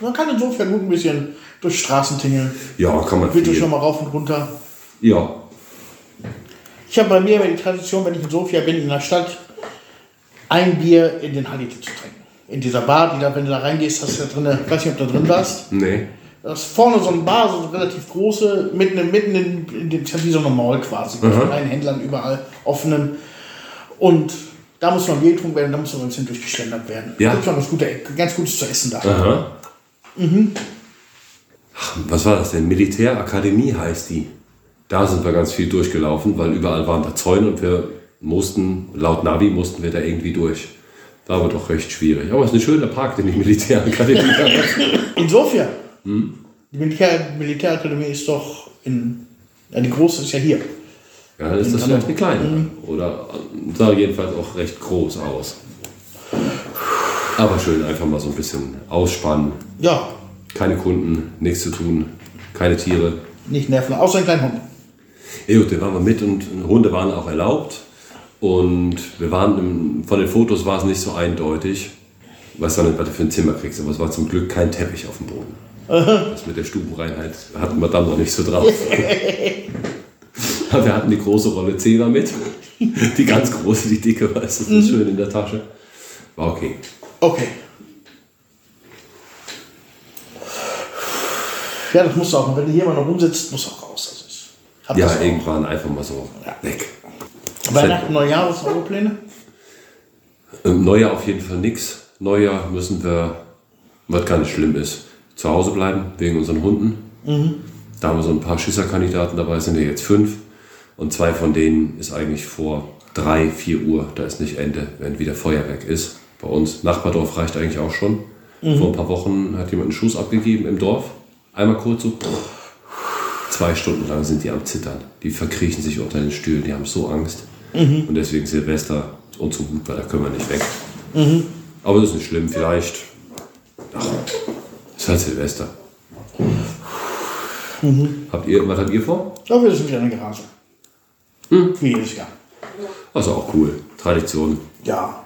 man kann insofern gut ein bisschen durch Straßen tingeln. Ja, kann man Bitte schon mal rauf und runter. Ja, Ich habe bei mir die Tradition, wenn ich in Sofia bin, in der Stadt, ein Bier in den Halite zu trinken. In dieser Bar, die da, wenn du da reingehst, hast du da drin, ich weiß nicht, ob du da drin warst. nee. Da ist vorne so eine Bar, so eine relativ große, mitten, in- mitten in, in dem, wie so eine Mall quasi, mit kleinen Händlern überall, offenen. Und da muss noch ein Bier getrunken werden, da muss noch ein bisschen durchgeschlendert werden. Ja. Da gibt schon was, gute, ganz Gutes zu essen da. Aha. Ach, was war das denn? Militärakademie heißt die. Da sind wir ganz viel durchgelaufen, weil überall waren da Zäune und wir mussten, laut Navi mussten wir da irgendwie durch. War aber doch recht schwierig. Aber es ist ein schöner Park, den die Militärakademie hat. In Sofia. Hm? Die Militär, Militärakademie ist doch in. Ja, die große ist ja hier. Ja, dann ist das vielleicht eine kleine. Oder äh, sah jedenfalls auch recht groß aus. Aber schön, einfach mal so ein bisschen ausspannen. Ja, Keine Kunden, nichts zu tun, keine Tiere. nicht nerven, außer ein kleiner Hund. Ja, gut, da waren wir mit und Hunde waren auch erlaubt. Und wir waren, im, von den Fotos war es nicht so eindeutig. Was du für ein Zimmer kriegst, aber es war zum Glück kein Teppich auf dem Boden. Das mit der Stubenreinheit hatten wir dann noch nicht so drauf. Wir hatten die große Rolle Zehner mit. Die ganz große, die dicke, weißt du, das ist schön in der Tasche. War okay. Okay. Ja, das musst du auch. Wenn du hier mal noch rumsitzt, musst du auch raus. Also ich hab Ja, das auch. irgendwann einfach mal so weg. Weihnachten, Neujahr, was eure Pläne? Ähm, Neujahr auf jeden Fall nix. Neujahr müssen wir, was gar nicht schlimm ist, zu Hause bleiben, wegen unseren Hunden. Da haben wir so ein paar Schisserkandidaten dabei, sind ja jetzt fünf. Und zwei von denen ist eigentlich vor drei, vier Uhr, da ist nicht Ende, wenn wieder Feuerwerk ist. Bei uns, Nachbardorf reicht eigentlich auch schon. Vor ein paar Wochen hat jemand einen Schuss abgegeben im Dorf. Einmal kurz so. Zwei Stunden lang sind die am Zittern. Die verkriechen sich unter den Stühlen, die haben so Angst. Und deswegen Silvester uns so gut, weil da können wir nicht weg. Aber das ist nicht schlimm, vielleicht. Ach, ist halt Silvester. Habt ihr, was habt ihr vor? Ja, wir sind wieder in der Garage. Wie jedes Jahr. Also auch cool. Tradition. Ja.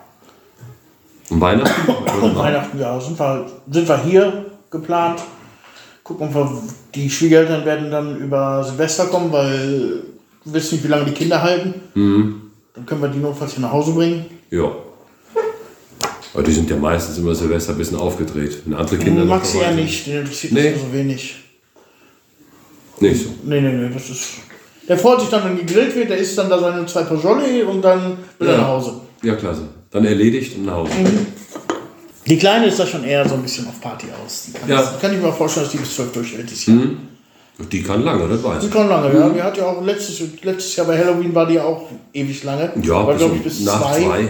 Und Weihnachten? Und Weihnachten, ja, sind wir, sind wir hier geplant. Gucken wir, die Schwiegereltern werden dann über Silvester kommen, weil wir wissen nicht, wie lange die Kinder halten. Dann können wir die notfalls hier nach Hause bringen. Ja. Aber die sind ja meistens immer Silvester ein bisschen aufgedreht. Wenn andere Kinder noch Maxi ja nicht, den interessiert Nee. das so wenig. Nicht so. Nee, nee, nee, das ist. Der freut sich dann, wenn gegrillt wird, der isst dann da seine zwei Pajoli und dann will er Ja. nach Hause. Ja, klasse. Dann erledigt und nach Hause. Die Kleine ist da schon eher so ein bisschen auf Party aus. Die kann, Ja. das, kann ich mir vorstellen, dass die bis 12 durchhält dieses Jahr. Und Die kann lange, das weiß Die ich. kann lange, ja. Die hat ja auch letztes, letztes Jahr bei Halloween war die ja auch ewig lange. Ja, war, bis, glaube ich, bis nach zwei. zwei.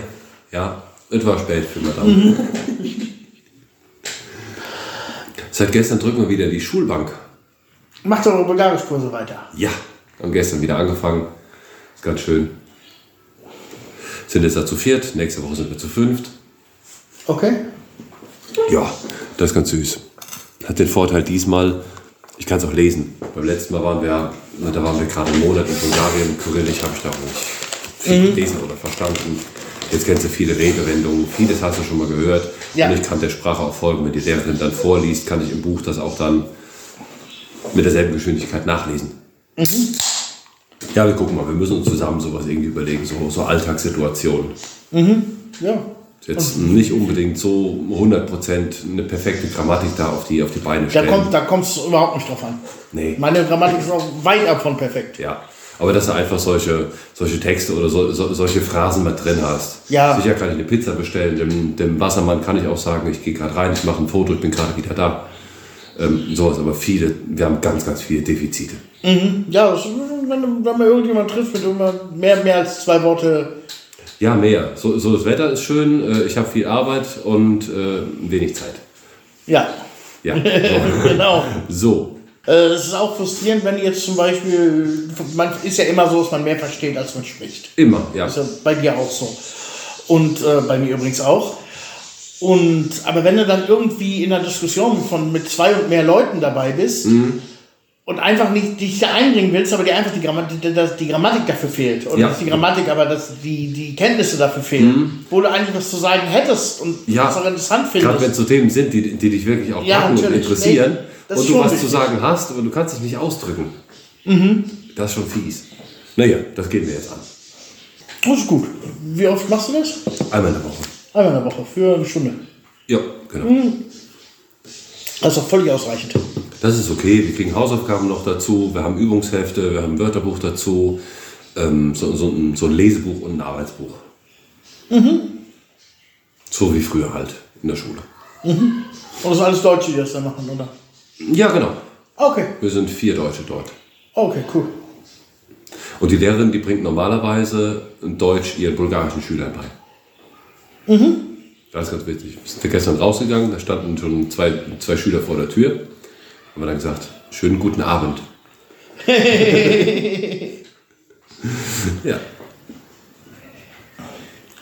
Ja, es war spät für Madame. Seit gestern drücken wir wieder die Schulbank. Macht eure Bulgarischkurse weiter. Ja, haben gestern wieder angefangen. Ist ganz schön. Sind jetzt da zu viert, nächste Woche sind wir zu fünft. Okay. Ja, das ist ganz süß. Hat den Vorteil diesmal, ich kann es auch lesen. Beim letzten Mal waren wir, da waren wir gerade einen Monat in Bulgarien. Kyrillisch habe ich da auch nicht viel gelesen oder verstanden. Jetzt kennst du viele Redewendungen, vieles hast du schon mal gehört. Ja. Und ich kann der Sprache auch folgen. Wenn die Lehrerin dann vorliest, kann ich im Buch das auch dann mit derselben Geschwindigkeit nachlesen. Ja, wir gucken mal, wir müssen uns zusammen sowas irgendwie überlegen, so, so Alltagssituationen. Ja. Ist Jetzt nicht unbedingt so 100% eine perfekte Grammatik da auf die, auf die Beine Da stellen. kommt da kommt's überhaupt nicht drauf an. Nee. Meine Grammatik ist auch weit ab von perfekt. Ja, aber dass du einfach solche, solche Texte oder so, so, solche Phrasen mal drin hast. Ja. Sicher kann ich eine Pizza bestellen, dem, dem Wassermann kann ich auch sagen, ich gehe gerade rein, ich mache ein Foto, ich bin gerade wieder da. Ähm, sowas, aber viele, wir haben ganz, ganz viele Defizite. Ja, das, wenn, wenn man irgendjemand trifft mit immer mehr, mehr als zwei Worte. Ja, mehr. So, so das Wetter ist schön, äh, ich habe viel Arbeit und äh, wenig Zeit. Ja, Ja, so. genau. so. Äh, Es ist auch frustrierend, wenn jetzt zum Beispiel, man ist ja immer so, dass man mehr versteht, als man spricht. Immer, ja. Ist ja bei dir auch so. Und äh, bei mir übrigens auch. Und, aber wenn du dann irgendwie in einer Diskussion von, mit zwei und mehr Leuten dabei bist und einfach nicht dich da einbringen willst, aber dir einfach die Grammatik, die, die, Grammatik dafür fehlt. Oder Ja. nicht die Grammatik, aber dass die, die Kenntnisse dafür fehlen. Wo du eigentlich was zu sagen hättest und Ja, was auch interessant Gerade wenn findest. es so Themen sind, die, die dich wirklich auch Ja, und interessieren Nee, das und ist du was wichtig. zu sagen hast, aber du kannst dich nicht ausdrücken. Das ist schon fies. Naja, das gehen wir jetzt an. Das ist gut. Wie oft machst du das? Einmal in der Woche. Einmal in der Woche, für eine Stunde. Ja, genau. Das ist doch völlig ausreichend. Das ist okay. Wir kriegen Hausaufgaben noch dazu. Wir haben Übungshefte, wir haben ein Wörterbuch dazu. Ähm, so, so, ein, so ein Lesebuch und ein Arbeitsbuch. So wie früher halt in der Schule. Und das sind alles Deutsche, die das dann machen, oder? Ja, genau. Okay, Wir sind vier Deutsche dort. okay, cool. Und die Lehrerin, die bringt normalerweise Deutsch ihren bulgarischen Schülern bei. Das ist ganz witzig. Wir sind gestern rausgegangen, da standen schon zwei, zwei Schüler vor der Tür. Haben wir dann gesagt, schönen guten Abend. ja.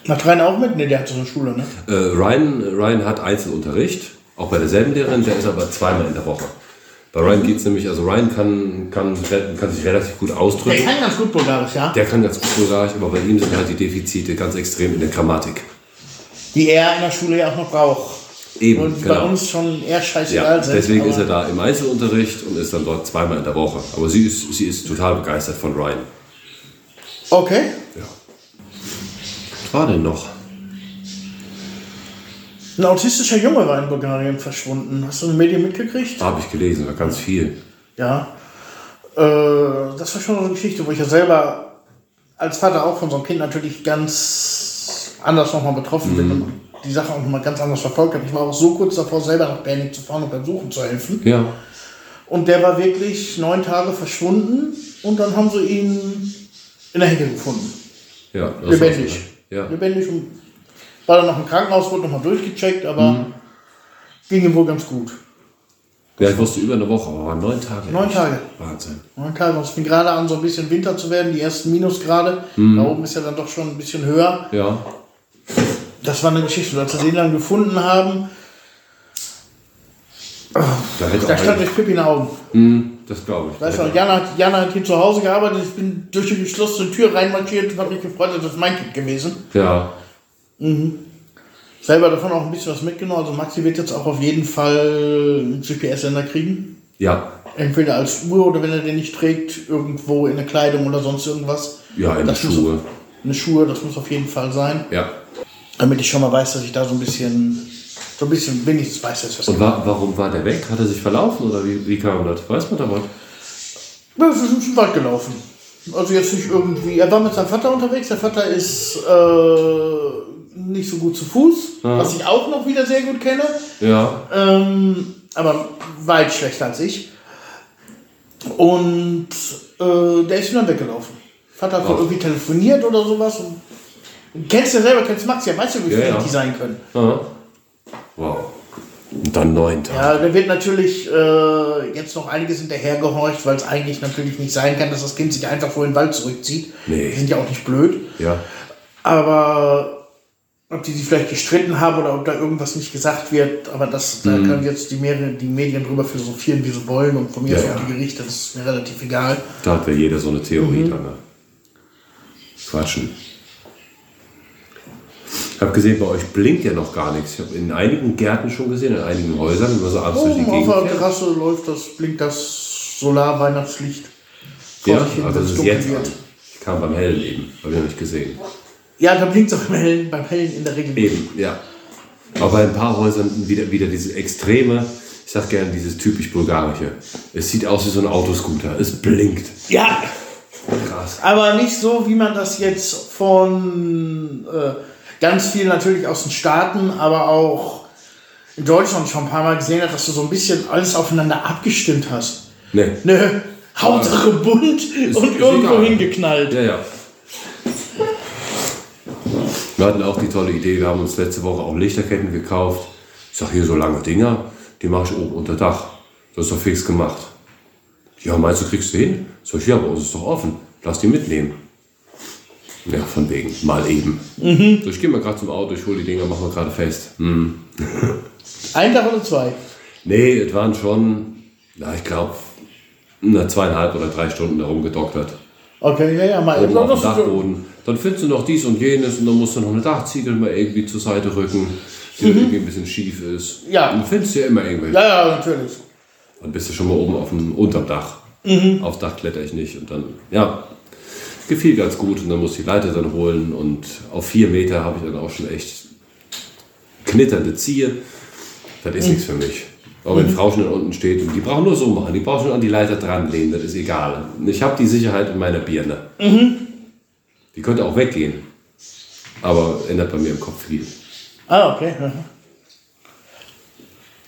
Macht Rainer auch mit? Ne, der hat so eine Schule, ne? Äh, Ryan, Ryan hat Einzelunterricht, auch bei derselben Lehrerin, der ist aber zweimal in der Woche. Bei Ryan geht es nämlich, also Ryan kann, kann, kann sich relativ gut Der ausdrücken. kann ganz gut Bulgarisch, ja? Der kann ganz gut Bulgarisch, aber bei ihm sind halt die Defizite ganz extrem in der Grammatik. Die er in der Schule ja auch noch braucht. Eben, Und bei genau. uns schon eher Ja, scheißegal sind. deswegen ist er da im Einzelunterricht und ist dann dort zweimal in der Woche. Aber sie ist, sie ist total begeistert von Ryan. Okay. Ja. Was war denn noch? Ein autistischer Junge war in Bulgarien verschwunden. Hast du in den Medien mitgekriegt? Habe ich gelesen, war ganz viel. Ja. Äh, das war schon so eine Geschichte, wo ich ja selber als Vater auch von so einem Kind natürlich ganz anders nochmal betroffen bin und die Sache auch nochmal ganz anders verfolgt habe. Ich war auch so kurz davor, selber nach Berlin zu fahren und beim Suchen zu helfen. Ja. Und der war wirklich neun Tage verschwunden und dann haben sie ihn in der Hecke gefunden. ja Lebendig. war's. Ja. Lebendig und war dann noch im Krankenhaus, wurde nochmal durchgecheckt, aber Mhm. ging ihm wohl ganz gut. ja, ich wusste über eine Woche, aber waren neun Tage. Neun Tage. Wahnsinn. Neun Tage. Es fing gerade an, so ein bisschen Winter zu werden, die ersten Minusgrade. Mhm. Da oben ist ja dann doch schon ein bisschen höher. Ja. Das war eine Geschichte, als wir den dann gefunden haben, Da da stand durch Pippi in den Augen. Hm, das glaube ich. Weißt du, Jana hat, Jana hat hier zu Hause gearbeitet, ich bin durch die geschlossene Tür reinmarschiert und habe mich gefreut, das ist mein Kind gewesen. Ja, Selber davon auch ein bisschen was mitgenommen. Also Maxi wird jetzt auch auf jeden Fall einen GPS-Sender kriegen. ja, Entweder als Uhr oder wenn er den nicht trägt, irgendwo in der Kleidung oder sonst irgendwas. ja, in Das die muss- Schuhe. Eine Schuhe, das muss auf jeden Fall sein. Ja. Damit ich schon mal weiß, dass ich da so ein bisschen, so ein bisschen wenigstens weiß, dass was Und wa warum war der weg? Hat er sich verlaufen oder wie, wie kam das? Weiß man da was? Ja, wir sind zum Wald gelaufen. Also jetzt nicht irgendwie. Er war mit seinem Vater unterwegs. Der Vater ist äh, nicht so gut zu Fuß, Ja. was ich auch noch wieder sehr gut kenne. Ja. Ähm, aber weit schlechter als ich. Und äh, der ist wieder weggelaufen. Vater hat wohl irgendwie telefoniert oder sowas. Und du kennst ja selber, kennst Max ja, weißt du, wie Ja, ja. die sein können. Aha. Wow. Und dann neun Tage. Ja, da wird natürlich äh, jetzt noch einiges hinterhergehorcht, weil es eigentlich natürlich nicht sein kann, dass das Kind sich einfach vor den Wald zurückzieht. Nee. Die sind ja auch nicht blöd. Ja. Aber ob die sich vielleicht gestritten haben oder ob da irgendwas nicht gesagt wird, aber das, da Mhm. können jetzt die, Medien, die Medien drüber philosophieren, wie sie wollen und von mir Ja, aus ja. auch die Gerichte, das ist mir relativ egal. Da hat ja jeder so eine Theorie Mhm. dran. Ne? Quatschen. Ich habe gesehen, bei euch blinkt ja noch gar nichts. Ich habe in einigen Gärten schon gesehen, in einigen Häusern, wenn man so abends durch die Oben auf Gegend der. Terrasse läuft das, blinkt das Solar-Weihnachtslicht. Ja, wenn das ist jetzt an. Ich kam beim Hellen eben, habe ich noch nicht gesehen. Ja, da blinkt es auch beim Hellen, beim Hellen in der Regel. Eben, ja. Aber bei ein paar Häusern wieder, wieder diese extreme, ich sag gerne dieses typisch bulgarische. Es sieht aus wie so ein Autoscooter. Es blinkt. Ja, Krass. aber nicht so, wie man das jetzt von äh, ganz viel natürlich aus den Staaten, aber auch in Deutschland schon ein paar Mal gesehen hat, dass du so ein bisschen alles aufeinander abgestimmt hast. Nee. Ne, Hauptsache bunt und ist irgendwo egal. hingeknallt. Ja, ja. Wir hatten auch die tolle Idee, wir haben uns letzte Woche auch Lichterketten gekauft. Ich sag hier so lange Dinger, die mache ich oben unter Dach. Das ist doch fix gemacht. Ja, meinst du, kriegst du hin? Sag ich, ja, bei uns ist doch offen. Lass die mitnehmen. Ja, von wegen, mal eben. So, ich gehe mal gerade zum Auto, ich hole die Dinger, machen wir gerade fest. Hm. Ein Tag oder zwei? Nee, es waren schon, na, ich glaube, zweieinhalb oder drei Stunden darum gedoktert. Okay, ja, ja, mal. oben auf dem Dachboden. Dann findest du noch dies und jenes und dann musst du noch eine Dachziegel mal irgendwie zur Seite rücken, die irgendwie ein bisschen schief ist. Ja. Und findest du ja immer irgendwelche. Ja, ja, natürlich. Dann bist du schon mal oben auf dem unterm Dach. Aufs Dach kletter ich nicht. Und dann, ja, gefiel ganz gut. Und dann musste ich die Leiter dann holen. Und auf vier Meter habe ich dann auch schon echt knitternde Ziehe. Das ist nichts für mich. Aber wenn Frau schon unten steht und die brauchen nur so machen, die brauchen schon an die Leiter dran lehnen, das ist egal. Ich habe die Sicherheit in meiner Birne. Die könnte auch weggehen. Aber ändert bei mir im Kopf viel. Ah, okay. aha.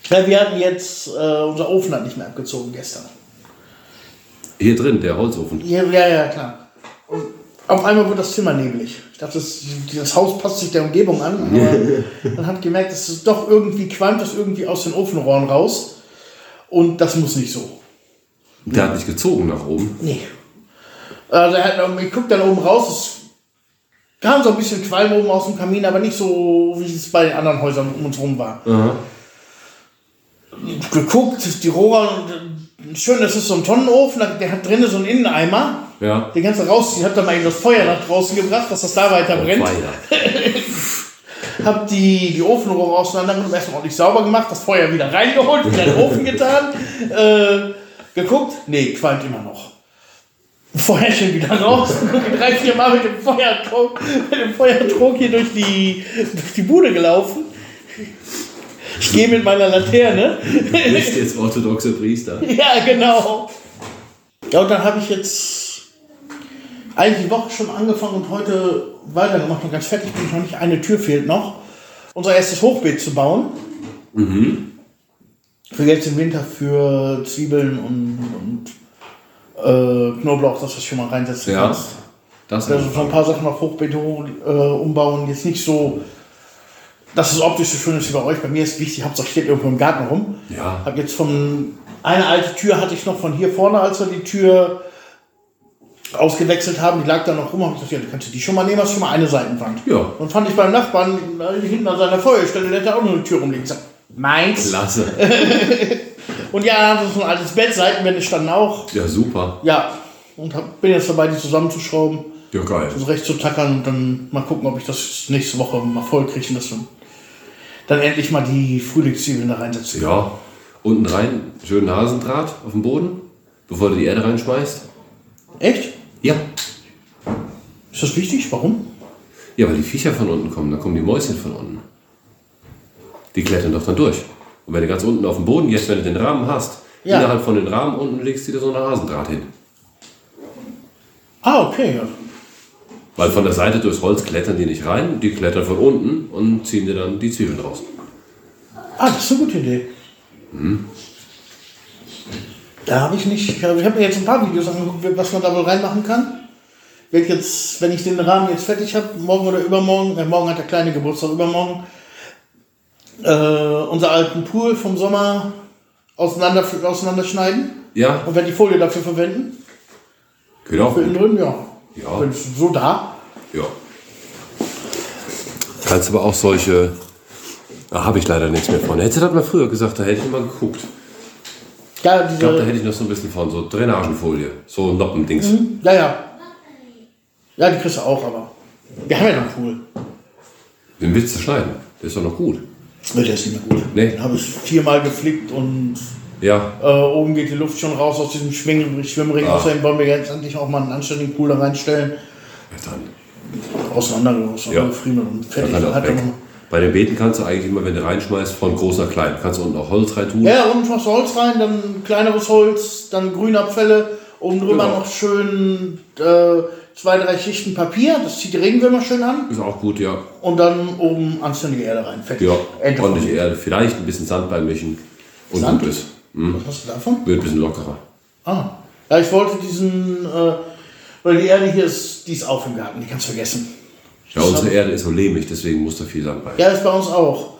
Ja, wir hatten jetzt, äh, unser Ofen hat nicht mehr abgezogen gestern. Hier drin, der Holzofen. Ja, ja, ja, klar. Auf einmal wurde das Zimmer neblig. Ich dachte, das, das Haus passt sich der Umgebung an, aber dann habe ich gemerkt, dass es doch irgendwie qualmt das irgendwie aus den Ofenrohren raus. Und das muss nicht so. Der hat nicht gezogen nach oben. Nee. Also er hat, ich guck dann oben raus, es kam so ein bisschen Qualm oben aus dem Kamin, aber nicht so, wie es bei den anderen Häusern um uns rum war. Aha. Geguckt, die Rohre, schön, das ist so ein Tonnenofen, der hat drinnen so einen Inneneimer. Ja. Den ganzen raus, ich hab dann mal eben das Feuer nach draußen gebracht, dass das da weiter brennt. Weiter. Hab die, die Ofenrohre auseinandergenommen, erstmal ordentlich sauber gemacht, das Feuer wieder reingeholt, wieder in den Ofen getan. Äh, geguckt, nee, qualmt immer noch. Feuerchen wieder raus, drei, vier Mal mit dem Feuertrog, mit dem Feuertrog hier durch die, durch die Bude gelaufen. Ich gehe mit meiner Laterne. Du bist jetzt orthodoxer Priester. Ja, genau. Ja, und dann habe ich jetzt eigentlich die Woche schon angefangen und heute weitergemacht und ganz fertig bin ich noch nicht. Eine Tür fehlt noch. Unser erstes Hochbeet zu bauen. Für jetzt im Winter für Zwiebeln und, und äh, Knoblauch, dass du das schon mal reinsetzen Ja. kannst. Das Also so ein paar Sachen auf Hochbeet ho- äh, umbauen. Jetzt nicht so, dass es optisch so schön ist wie bei euch. Bei mir ist wichtig, Hauptsache steht irgendwo im Garten rum. Ja. Hab jetzt von eine alte Tür hatte ich noch von hier vorne, als wir die Tür ausgewechselt haben. Die lag da noch rum. Hab ich gesagt, ja, du kannst du die schon mal nehmen, hast schon mal eine Seitenwand. Ja. Und fand ich beim Nachbarn hinten an seiner Feuerstelle, der hat da auch noch eine Tür rumliegen. Ich sag, meins. Klasse. Und ja, das ist so ein altes Bett, Seitenwände standen auch. Ja, super. Ja. Und hab, bin jetzt dabei, die zusammenzuschrauben, Ja, geil. zurecht zu tackern und dann mal gucken, ob ich das nächste Woche mal voll kriege und wir dann endlich mal die Frühlingszwiebeln da reinsetzen. Ja. Unten rein, schönen Hasendraht auf dem Boden, bevor du die Erde reinschmeißt. Echt? Ja. Ist das wichtig? Warum? Ja, weil die Viecher von unten kommen, dann kommen die Mäuschen von unten. Die klettern doch dann durch. Und wenn du ganz unten auf dem Boden gehst, wenn du den Rahmen hast, Ja. innerhalb von den Rahmen unten legst du dir so einen Hasendraht hin. Ah, okay. Weil von der Seite durchs Holz klettern die nicht rein, die klettern von unten und ziehen dir dann die Zwiebeln raus. Ah, das ist eine gute Idee. Da habe ich nicht. Ich habe mir jetzt ein paar Videos angeguckt, was man da wohl reinmachen kann. Werd jetzt, wenn ich den Rahmen jetzt fertig habe, morgen oder übermorgen, äh, morgen hat der kleine Geburtstag, übermorgen, äh, unser alten Pool vom Sommer auseinander, auseinanderschneiden Ja, und werde die Folie dafür verwenden. geht auch Für innen drin, ja. Ja. Wenn es so da. Ja. Kannst aber auch solche. Da habe ich leider nichts mehr von. Hättest du das mal früher gesagt, da hätte ich mal geguckt. Ja, Ich glaube, da diese. hätte ich noch so ein bisschen von, so Drainagenfolie. So Noppendings. Ja, ja. Ja, die kriegst du auch, aber. Wir haben ja noch einen Pool. Den willst du schneiden. Der ist doch noch gut. Nee, der ist nicht mehr gut. Nee. Den habe ich viermal geflickt und Ja, äh, oben geht die Luft schon raus aus diesem Schwing Schwimmring. Ah. Außerdem wollen wir jetzt endlich auch mal einen anständigen Pool da reinstellen. ja dann. Auseinander, auseinander Ja. und fertig. kann er auch Bei den Beeten kannst du eigentlich immer, wenn du reinschmeißt, von groß nach klein. Kannst du unten auch Holz rein tun. Ja, unten machst du Holz rein, dann kleineres Holz, dann Grünabfälle, oben drüber Genau. noch schön äh, zwei, drei Schichten Papier, das zieht die Regenwürmer schön an. Ist auch gut, ja. Und dann oben anständige Erde rein. Fertig. Ja, Ende ordentliche Erde. Vielleicht ein bisschen Sand beimischen. Und Sand? gut ist. von. Was hast du davon? Wird ein bisschen lockerer. Ah. Ja, ich wollte diesen, äh, weil die Erde hier ist, die ist auf im Garten, die kannst du vergessen. Ja, unsere Erde ist so lehmig, deswegen muss da viel Sand bei. Ja, ist bei uns auch.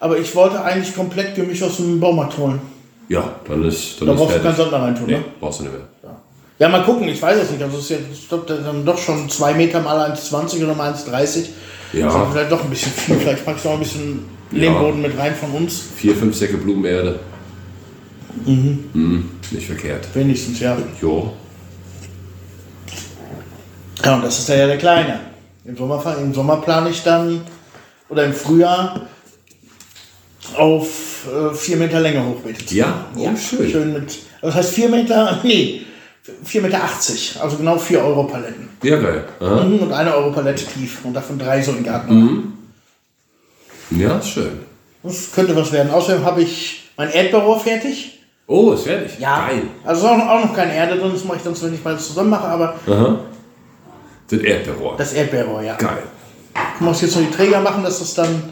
Aber ich wollte eigentlich komplett Gemisch aus dem Baumarkt holen. Ja, dann ist, dann Da ist brauchst du keinen Sand mehr reintun, Nee, ne? brauchst du nicht mehr. Ja, mal gucken, ich weiß es nicht. Also es ist ja ich glaub, dann doch schon 2 Meter mal 1,20 oder mal 1,30. Ja. Das ist vielleicht doch ein bisschen viel. Vielleicht packst du auch ein bisschen Lehmboden mit rein von uns. Vier, fünf Säcke Blumenerde. Mhm. Nicht verkehrt. Wenigstens, ja. Jo. Ja, und das ist ja der Kleine. Im Sommer, Im Sommer plane ich dann, oder im Frühjahr, auf 4 Meter Länge Hochbeete zu Ja? Oh, schön. Schön mit, also das heißt 4 Meter, nee, 4,80 Meter, also genau 4 Euro Paletten. Ja, geil. Aha. Mhm, Und eine Euro Palette tief und davon drei so im Garten. Mhm. Ja, ist schön. Das könnte was werden. Außerdem habe ich mein Erdbeerrohr fertig. Oh, ist fertig. Geil. Also ist auch noch, auch noch keine Erde drin, das mache ich dann, wenn ich beides zusammen mache, aber Aha. Das Erdbeerrohr. das Erdbeerrohr, ja. Geil. Ich muss jetzt noch die Träger machen, dass das dann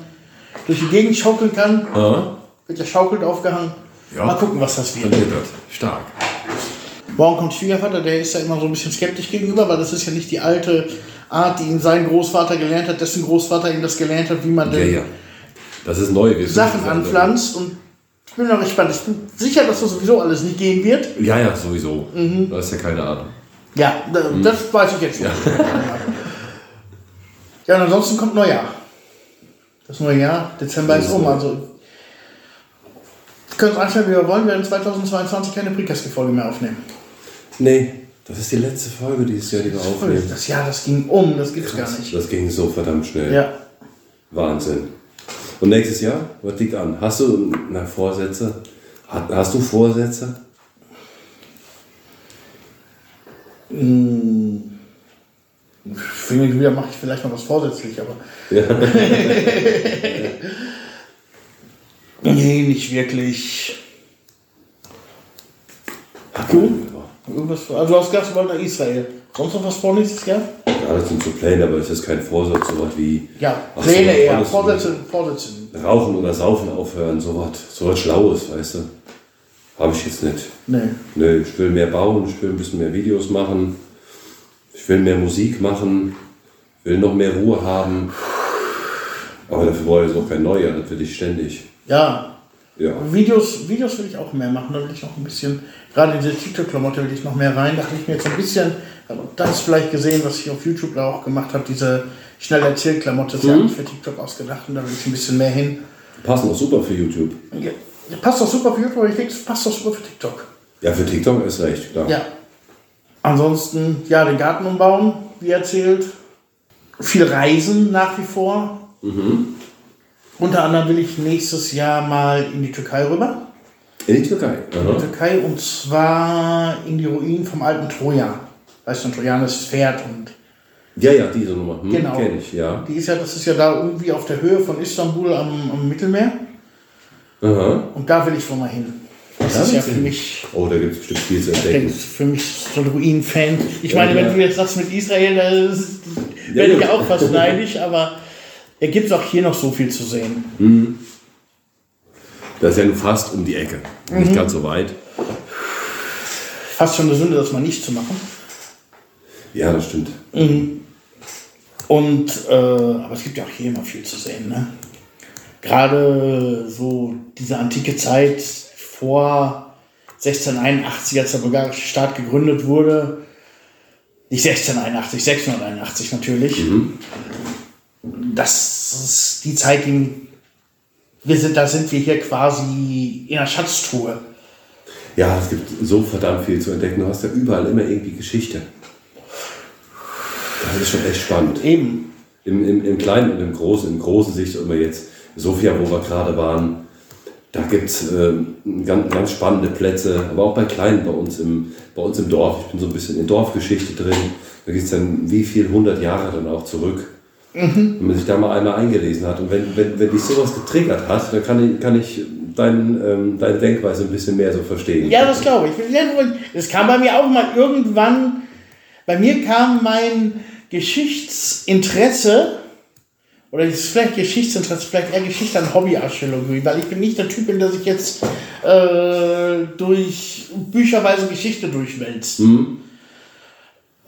durch die Gegend schaukeln kann. Aha. Wird ja schaukelt aufgehangen. Ja. Mal gucken, was das Dann wird. wird das. Stark. Morgen kommt Schwiegervater, der ist ja immer so ein bisschen skeptisch gegenüber, weil das ist ja nicht die alte Art, die ihn sein Großvater gelernt hat, dessen Großvater ihm das gelernt hat, wie man denn ja. Das ist neu. Wir Sachen anpflanzt. Und ich bin noch gespannt. Ich bin sicher, dass das sowieso alles nicht gehen wird. Ja, ja, sowieso. Mhm. Da ist ja keine Ahnung. Ja, da- das weiß ich jetzt schon. Ja. und ansonsten kommt Neujahr. Das neue Jahr, Dezember ist um. Also, können uns einstellen, wie wir wollen. Wir werden 2022 keine Prikaski-Folge mehr aufnehmen. Nee, das ist die letzte Folge dieses Jahr, die wir aufnehmen. Das Jahr, das ging um. Das gibt's gar nicht. Das ging so verdammt schnell. Ja. Wahnsinn. Und nächstes Jahr? Was liegt an? Hast du na, Vorsätze? Hast, hast du Vorsätze? Für mich wieder mache ich vielleicht noch was vorsätzlich, aber. nee, nicht wirklich. Du? Irgendwas, also du hast gesagt, du nach Israel. Sonst noch was vor nächstes Jahr? Ja, das sind so Pläne, aber das ist kein Vorsatz, sowas wie Ja, Ach so, Pläne eher. Vorsätze, Vorsätze. Rauchen oder Saufen aufhören, sowas, sowas Schlaues, weißt du. Habe ich jetzt nicht. Nee. Nö, ich will mehr bauen, ich will ein bisschen mehr Videos machen, ich will mehr Musik machen, will noch mehr Ruhe haben. Aber dafür brauche ich jetzt auch kein Neujahr, das will ich ständig. Ja. Ja. Videos, Videos will ich auch mehr machen. Da will ich noch ein bisschen, gerade in diese TikTok-Klamotte will ich noch mehr rein. Da habe ich mir jetzt ein bisschen, da hast du vielleicht gesehen, was ich auf YouTube da auch gemacht habe, diese schnell Erzählklamotte ist ja eigentlich für TikTok ausgedacht und da will ich ein bisschen mehr hin. Passen auch super für YouTube. Ja, passt doch super für YouTube, aber ich denke, es passt doch super für TikTok. Ja, für TikTok ist recht, klar. Ja. Ansonsten, ja, den Garten umbauen, wie erzählt. Viel Reisen nach wie vor. Unter anderem will ich nächstes Jahr mal in die Türkei rüber. In die Türkei. In die Türkei und zwar in die Ruinen vom alten Troja. Weißt du, ein trojanisches Pferd und Ja, ja, diese Nummer. Hm, Genau. Kenn ich, ja. die ist ja, das ist ja da irgendwie auf der Höhe von Istanbul am, am Mittelmeer. Aha. Und da will ich wohl mal hin. Das Da ist ja für mich, Oh, da gibt es bestimmt viel zu ich denke, entdecken. für mich so ein Ruinen-Fan. Ich Ja, meine, wenn ja. du jetzt sagst mit Israel, da Ja, werde ich gut. auch fast neidisch, aber es gibt auch hier noch so viel zu sehen. Das ist ja nur fast um die Ecke. Mhm. Nicht ganz so weit. Fast schon eine Sünde, das mal nicht zu machen. Ja, das stimmt. Und, äh, aber es gibt ja auch hier immer viel zu sehen. Ne? Gerade so diese antike Zeit vor 1681, als der bulgarische Staat gegründet wurde. Nicht 1681, 681 natürlich. Das ist die Zeit, die wir sind, da sind wir hier quasi in der Schatztruhe. Ja, es gibt so verdammt viel zu entdecken. Du hast ja überall immer irgendwie Geschichte. Das ist schon echt spannend. Eben. Im, im, im Kleinen und im Großen, im großen Sicht immer jetzt Sofia, wo wir gerade waren, da gibt es äh, ganz, ganz spannende Plätze, aber auch bei Kleinen bei uns, im, bei uns im Dorf. Ich bin so ein bisschen in Dorfgeschichte drin. Da geht es dann wie viel hundert Jahre dann auch zurück. Wenn man sich da mal einmal eingelesen hat und wenn, wenn, wenn dich sowas getriggert hat, dann kann ich, kann ich dein, ähm, deine Denkweise ein bisschen mehr so verstehen. Ja, das glaube ich. Es kam bei mir auch mal irgendwann, bei mir kam mein Geschichtsinteresse, oder es ist vielleicht Geschichtsinteresse, vielleicht eher Geschichte an Hobbyarchäologie, weil ich bin nicht der Typ, bin, der sich jetzt äh, durch bücherweise Geschichte durchwälzt.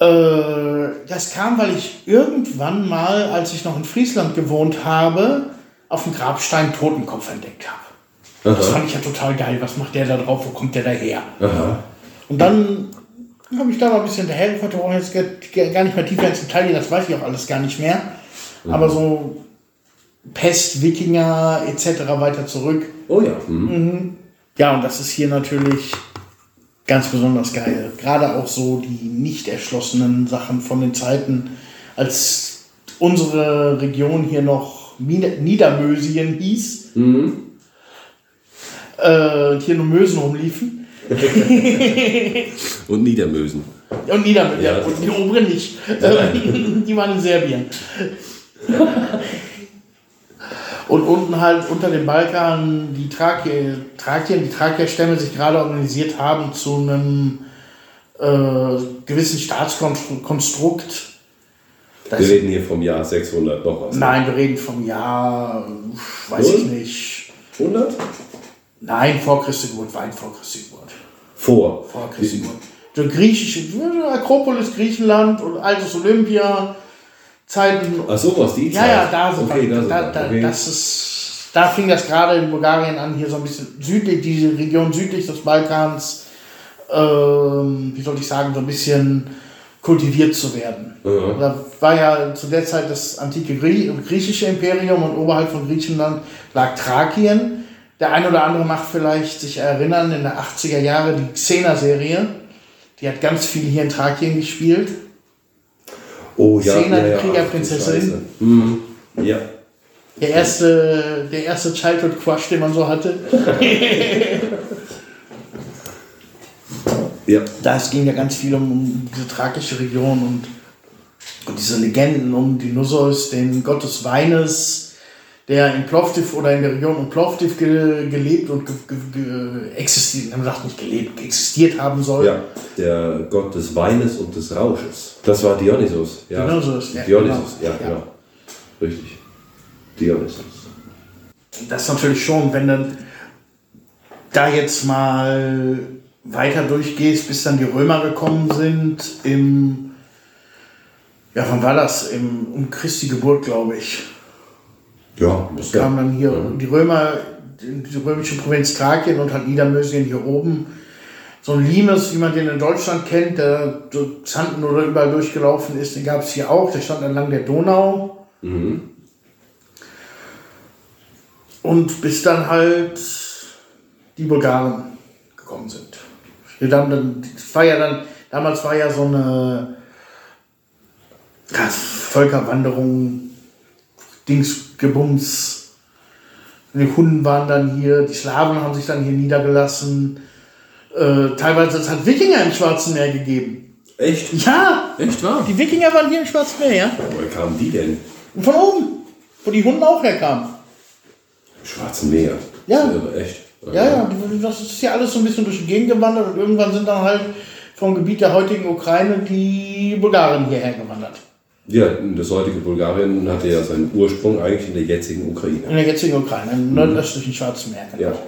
Äh, das kam, weil ich irgendwann mal, als ich noch in Friesland gewohnt habe, auf dem Grabstein Totenkopf entdeckt habe. Das Aha. fand ich ja total geil. Was macht der da drauf? Wo kommt der daher? Aha. Und dann habe ich da mal ein bisschen hinterhergefragt, wir brauchen jetzt gar- gar nicht mehr tiefer ins Detail gehen, das weiß ich auch alles gar nicht mehr. Aber so Pest, Wikinger etc. weiter zurück. Oh ja. Mhm. Ja, und das ist hier natürlich ganz besonders geil. Gerade auch so die nicht erschlossenen Sachen von den Zeiten, als unsere Region hier noch Niedermösien hieß. Äh, und hier nur Mösen rumliefen. Und Niedermösen. Und Niedermösien. Ja. und die oberen nicht. Ähm, die waren in Serbien. Und unten halt unter dem Balkan die Thrakien, Thrakien die Thrakierstämme sich gerade organisiert haben zu einem äh, gewissen Staatskonstrukt. Das, Wir reden hier vom Jahr 600 noch was. nein, wir reden vom Jahr, weiß Null? ich nicht. 100? Nein, vor Christi Geburt, weit vor Christi Geburt. Vor. Vor Christi Geburt. So griechische, Akropolis, Griechenland und altes Olympia, Zeiten Ach sowas, die Ja, Zeit. ja, da sind okay, wir. da Da, da, okay. das ist, da fing das gerade in Bulgarien an, hier so ein bisschen südlich, diese Region südlich des Balkans, ähm, wie soll ich sagen, so ein bisschen kultiviert zu werden. Mhm. Da war ja zu der Zeit das antike Grie griechische Imperium und oberhalb von Griechenland lag Thrakien. Der ein oder andere macht vielleicht sich erinnern, in der 80er Jahre die Xena-Serie, die hat ganz viel hier in Thrakien gespielt. Oh ja, Xena, ja, die ja. Kriegerprinzessin. Du Scheiße. Mhm. Ja. Der erste, der erste Childhood Crush, den man so hatte. Ja. Das ging ja ganz viel um, um diese thrakische Region und, und diese Legenden um Dionysos, den Gott des Weines, der in Plovdiv oder in der Region um Plovdiv ge, gelebt und ge, ge, existiert, man sagt nicht gelebt, existiert haben soll. ja, der Gott des Weines und des Rausches. Das war Dionysos. Ja. Dionysos, ja, Dionysos, genau. ja, Ja. genau. Richtig. Dionysos. Das ist natürlich schon, wenn du da jetzt mal weiter durchgehst, bis dann die Römer gekommen sind, im, ja, wann war das? Im, um Christi Geburt, glaube ich. Ja, muss Kamen dann hier die Römer, die römische Provinz Thrakien und halt Niedermösien hier oben. So ein Limes, wie man den in Deutschland kennt, der durch Xanten oder überall durchgelaufen ist, den gab es hier auch. Der stand entlang der Donau. Und bis dann halt die Bulgaren gekommen sind. Wir haben dann, das war ja dann, damals war ja so eine ja, Völkerwanderung, Dingsgebums. Die Hunden waren dann hier, die Slawen haben sich dann hier niedergelassen. Äh, teilweise es hat Wikinger im Schwarzen Meer gegeben. Echt? Ja, Echt wahr? die Wikinger waren hier im Schwarzen Meer, ja. Woher kamen die denn? Und von oben, wo die Hunde auch herkamen. Schwarzen Meer. Ja. Irre, Echt? Ja, ja, das ist ja alles so ein bisschen durch die Gegend gewandert und irgendwann sind dann halt vom Gebiet der heutigen Ukraine die Bulgaren hierher gewandert. Ja, das heutige Bulgarien hatte ja seinen Ursprung eigentlich in der jetzigen Ukraine. In der jetzigen Ukraine, im nordöstlichen Schwarzen Meer. genau. Ja.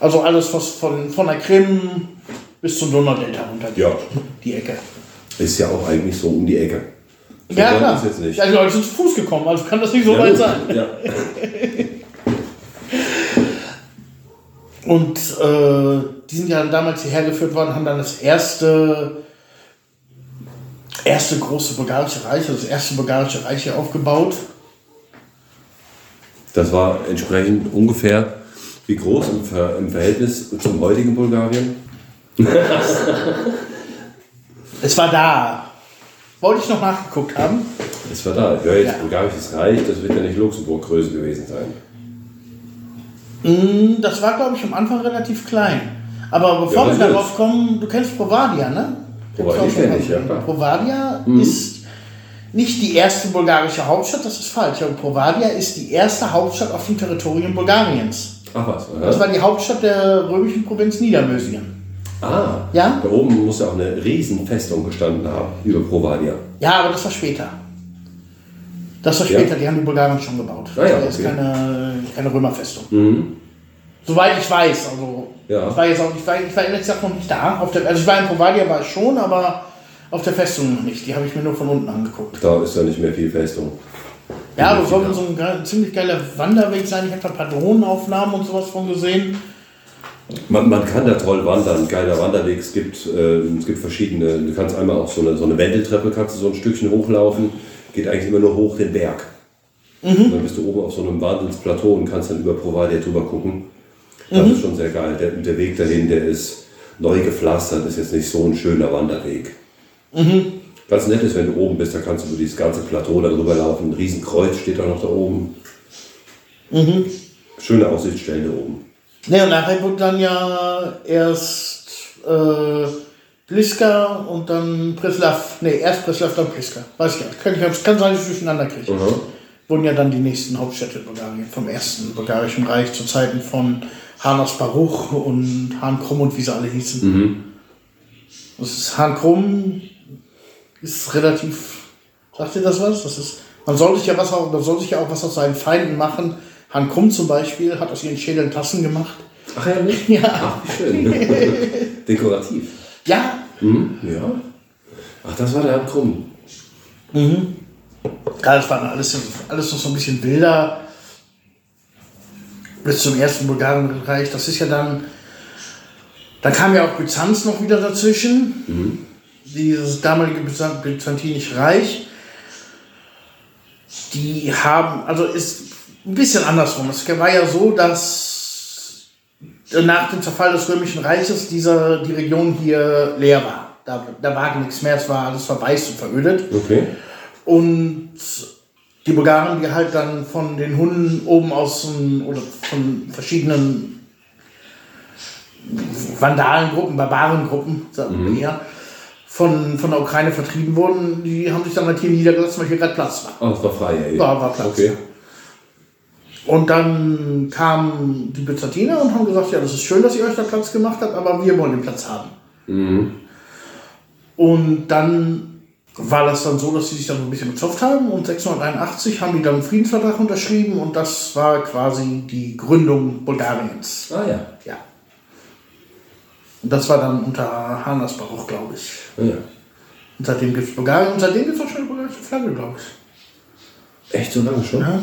Also alles, was von, von der Krim bis zum Donaudelta runtergeht. Ja. Die Ecke. Ist ja auch eigentlich so um die Ecke. So Ja, klar. ist jetzt nicht. Ja, die Leute sind zu Fuß gekommen, also kann das nicht so Ja, weit gut. sein. Ja. Und äh, die sind ja dann damals hierher geführt worden, haben dann das erste, erste große bulgarische Reich, also das erste bulgarische Reich hier aufgebaut. Das war entsprechend ungefähr wie groß im, Ver im Verhältnis zum heutigen Bulgarien. Es war da. Wollte ich noch nachgeguckt haben. Das war da. Ja, jetzt Ja. bulgarisches Reich, das wird ja nicht Luxemburg-Größe gewesen sein. Mm, Das war, glaube ich, am Anfang relativ klein. Aber bevor Ja, wir darauf kommen, du kennst Provadia, ne? Provadia Kennst du auch kenn schon ich, ja. Provadia ist nicht die erste bulgarische Hauptstadt, das ist falsch. Aber Provadia ist die erste Hauptstadt auf dem Territorium Bulgariens. Ach was, Das oder? war die Hauptstadt der römischen Provinz Niedermösien. Ah, Ja? da oben muss ja auch eine Riesenfestung gestanden haben über Provadia. Ja, aber das war später. Das war Ja. später, die haben die Bulgaren schon gebaut. Ah ja, das ist okay. keine, keine Römerfestung. Mhm. Soweit ich weiß, also Ja. ich war jetzt auch, ich war, ich war ehrlich gesagt noch nicht da. Auf der, also ich war in Provadia war ich schon, aber auf der Festung noch nicht. Die habe ich mir nur von unten angeguckt. Da ist ja nicht mehr viel Festung. Ja, aber es soll so ein ge- ziemlich geiler Wanderweg sein. Ich habe da ein paar Drohnenaufnahmen und sowas von gesehen. Man, man kann da toll wandern, geiler Wanderweg. Es gibt, äh, es gibt verschiedene, du kannst einmal auch so eine, so eine Wendeltreppe, kannst du so ein Stückchen hochlaufen, geht eigentlich immer nur hoch den Berg. Und dann bist du oben auf so einem Wahnsinnsplateau und kannst dann über Provadia drüber gucken. Das ist schon sehr geil. Der, der Weg dahin, der ist neu gepflastert, ist jetzt nicht so ein schöner Wanderweg. Ganz nett ist, wenn du oben bist, da kannst du über dieses ganze Plateau darüber laufen. Ein Riesenkreuz steht auch noch da oben. Schöne Aussichtsstellen da oben. Ne, und nachher wurde dann ja erst äh, Pliska und dann Preslav. Ne, erst Preslav, dann Pliska. Weiß ich gar nicht. Kann, ich, kann sein, dass ich durcheinander kriege. Wurden ja dann die nächsten Hauptstädte Bulgarien vom ersten bulgarischen Reich zu Zeiten von Hanas Baruch und Han Krumm und wie sie alle hießen. Das ist Han Krumm ist relativ. Sagt ihr das was? Das ist, man soll sich ja was auch, man soll sich ja auch was aus seinen Feinden machen. Han Krumm zum Beispiel hat aus ihren Schädeln Tassen gemacht. Ach ja, nicht? Ja. Ach, schön. Dekorativ. Ja, Mhm, ja. Ach, das war der Herr Krumm. Ja, das war alles, alles noch so ein bisschen wilder. Bis zum ersten Bulgarenreich. Das ist ja dann. Dann kam ja auch Byzanz noch wieder dazwischen. Dieses damalige Byzan- Byzantinische Reich. Die haben, also ist ein bisschen andersrum. Es war ja so, dass nach dem Zerfall des Römischen Reiches diese, die Region hier leer war. Da, da war nichts mehr, es war alles verwaist und verödet. Okay. Und die Bulgaren, die halt dann von den Hunden oben aus dem- oder von verschiedenen Vandanengruppen, Barbarengruppen, sagen wir eher, von, von der Ukraine vertrieben wurden, die haben sich dann halt hier niedergelassen, weil hier gerade Platz war. Ah, das war frei, ja. Ja, war Platz. Okay. Und dann kamen die Byzantiner und haben gesagt, ja, das ist schön, dass ihr euch da Platz gemacht habt, aber wir wollen den Platz haben. Und dann war das dann so, dass sie sich dann so ein bisschen gezopft haben und 681 haben die dann einen Friedensvertrag unterschrieben und das war quasi die Gründung Bulgariens. Ah ja. Ja. Und das war dann unter Hanas Baruch, glaube ich. Ah, ja. Und seitdem gibt es Bulgarien und seitdem gibt es auch schon eine bulgarische Flagge, glaube ich. Echt so lange schon? Ja.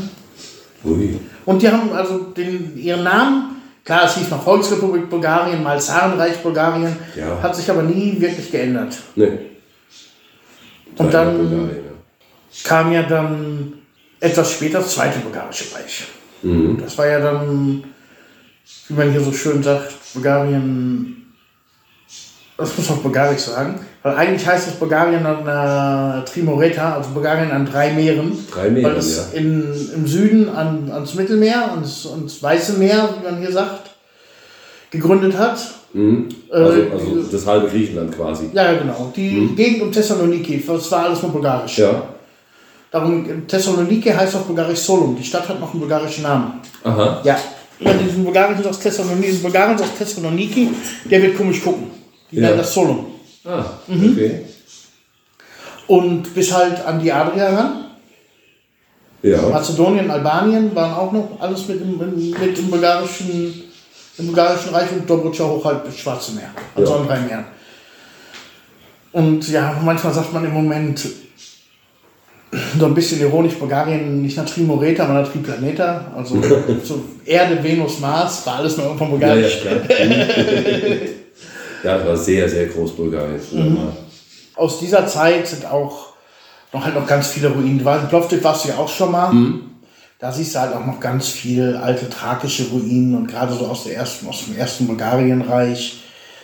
Ui. Und die haben also den, ihren Namen, klar, es hieß mal Volksrepublik Bulgarien, mal Zarenreich Bulgarien, Ja. hat sich aber nie wirklich geändert. Nee. Und dann kam ja dann etwas später das Zweite Bulgarische Reich. Das war ja dann, wie man hier so schön sagt, Bulgarien, das muss man Bulgarisch sagen, weil eigentlich heißt es Bulgarien an der Trimoreta, also Bulgarien an drei Meeren. Drei Meeren, Weil es ja. in, im Süden an, ans Mittelmeer und das Weiße Meer, wie man hier sagt, gegründet hat. Also, Äh, also das halbe Griechenland quasi. Ja, genau. Die Gegend um Thessaloniki, das war alles nur bulgarisch. Ja. Darum, Thessaloniki heißt auf Bulgarisch Solun. Die Stadt hat noch einen bulgarischen Namen. Aha. Ja. Wenn diesen Bulgarien aus Thessaloniki, diesen Bulgarien aus Thessaloniki, der wird komisch gucken. Die Ja. nennen das Solun. Ah, Mhm. okay. Und bis halt an die Adria ran. Ja. Mazedonien, Albanien waren auch noch alles mit im, mit im bulgarischen, im bulgarischen Reich und Dobrudscha hoch halt bis Schwarze Meer. Also Ja. an drei Meeren. Und ja, manchmal sagt man im Moment so ein bisschen ironisch, Bulgarien nicht nach Trimoreta, sondern nach Triplaneta. Also so Erde, Venus, Mars, war alles nur irgendwann Ja, ja, bulgarisch. klar. Mhm. ja, das war sehr, sehr groß Bulgarien. Mhm. mal. Aus dieser Zeit sind auch noch halt noch ganz viele Ruinen. Du warst- In Plovdiv warst du ja auch schon mal. Da siehst du halt auch noch ganz viel alte thrakische Ruinen und gerade so aus, der ersten, aus dem ersten Bulgarienreich.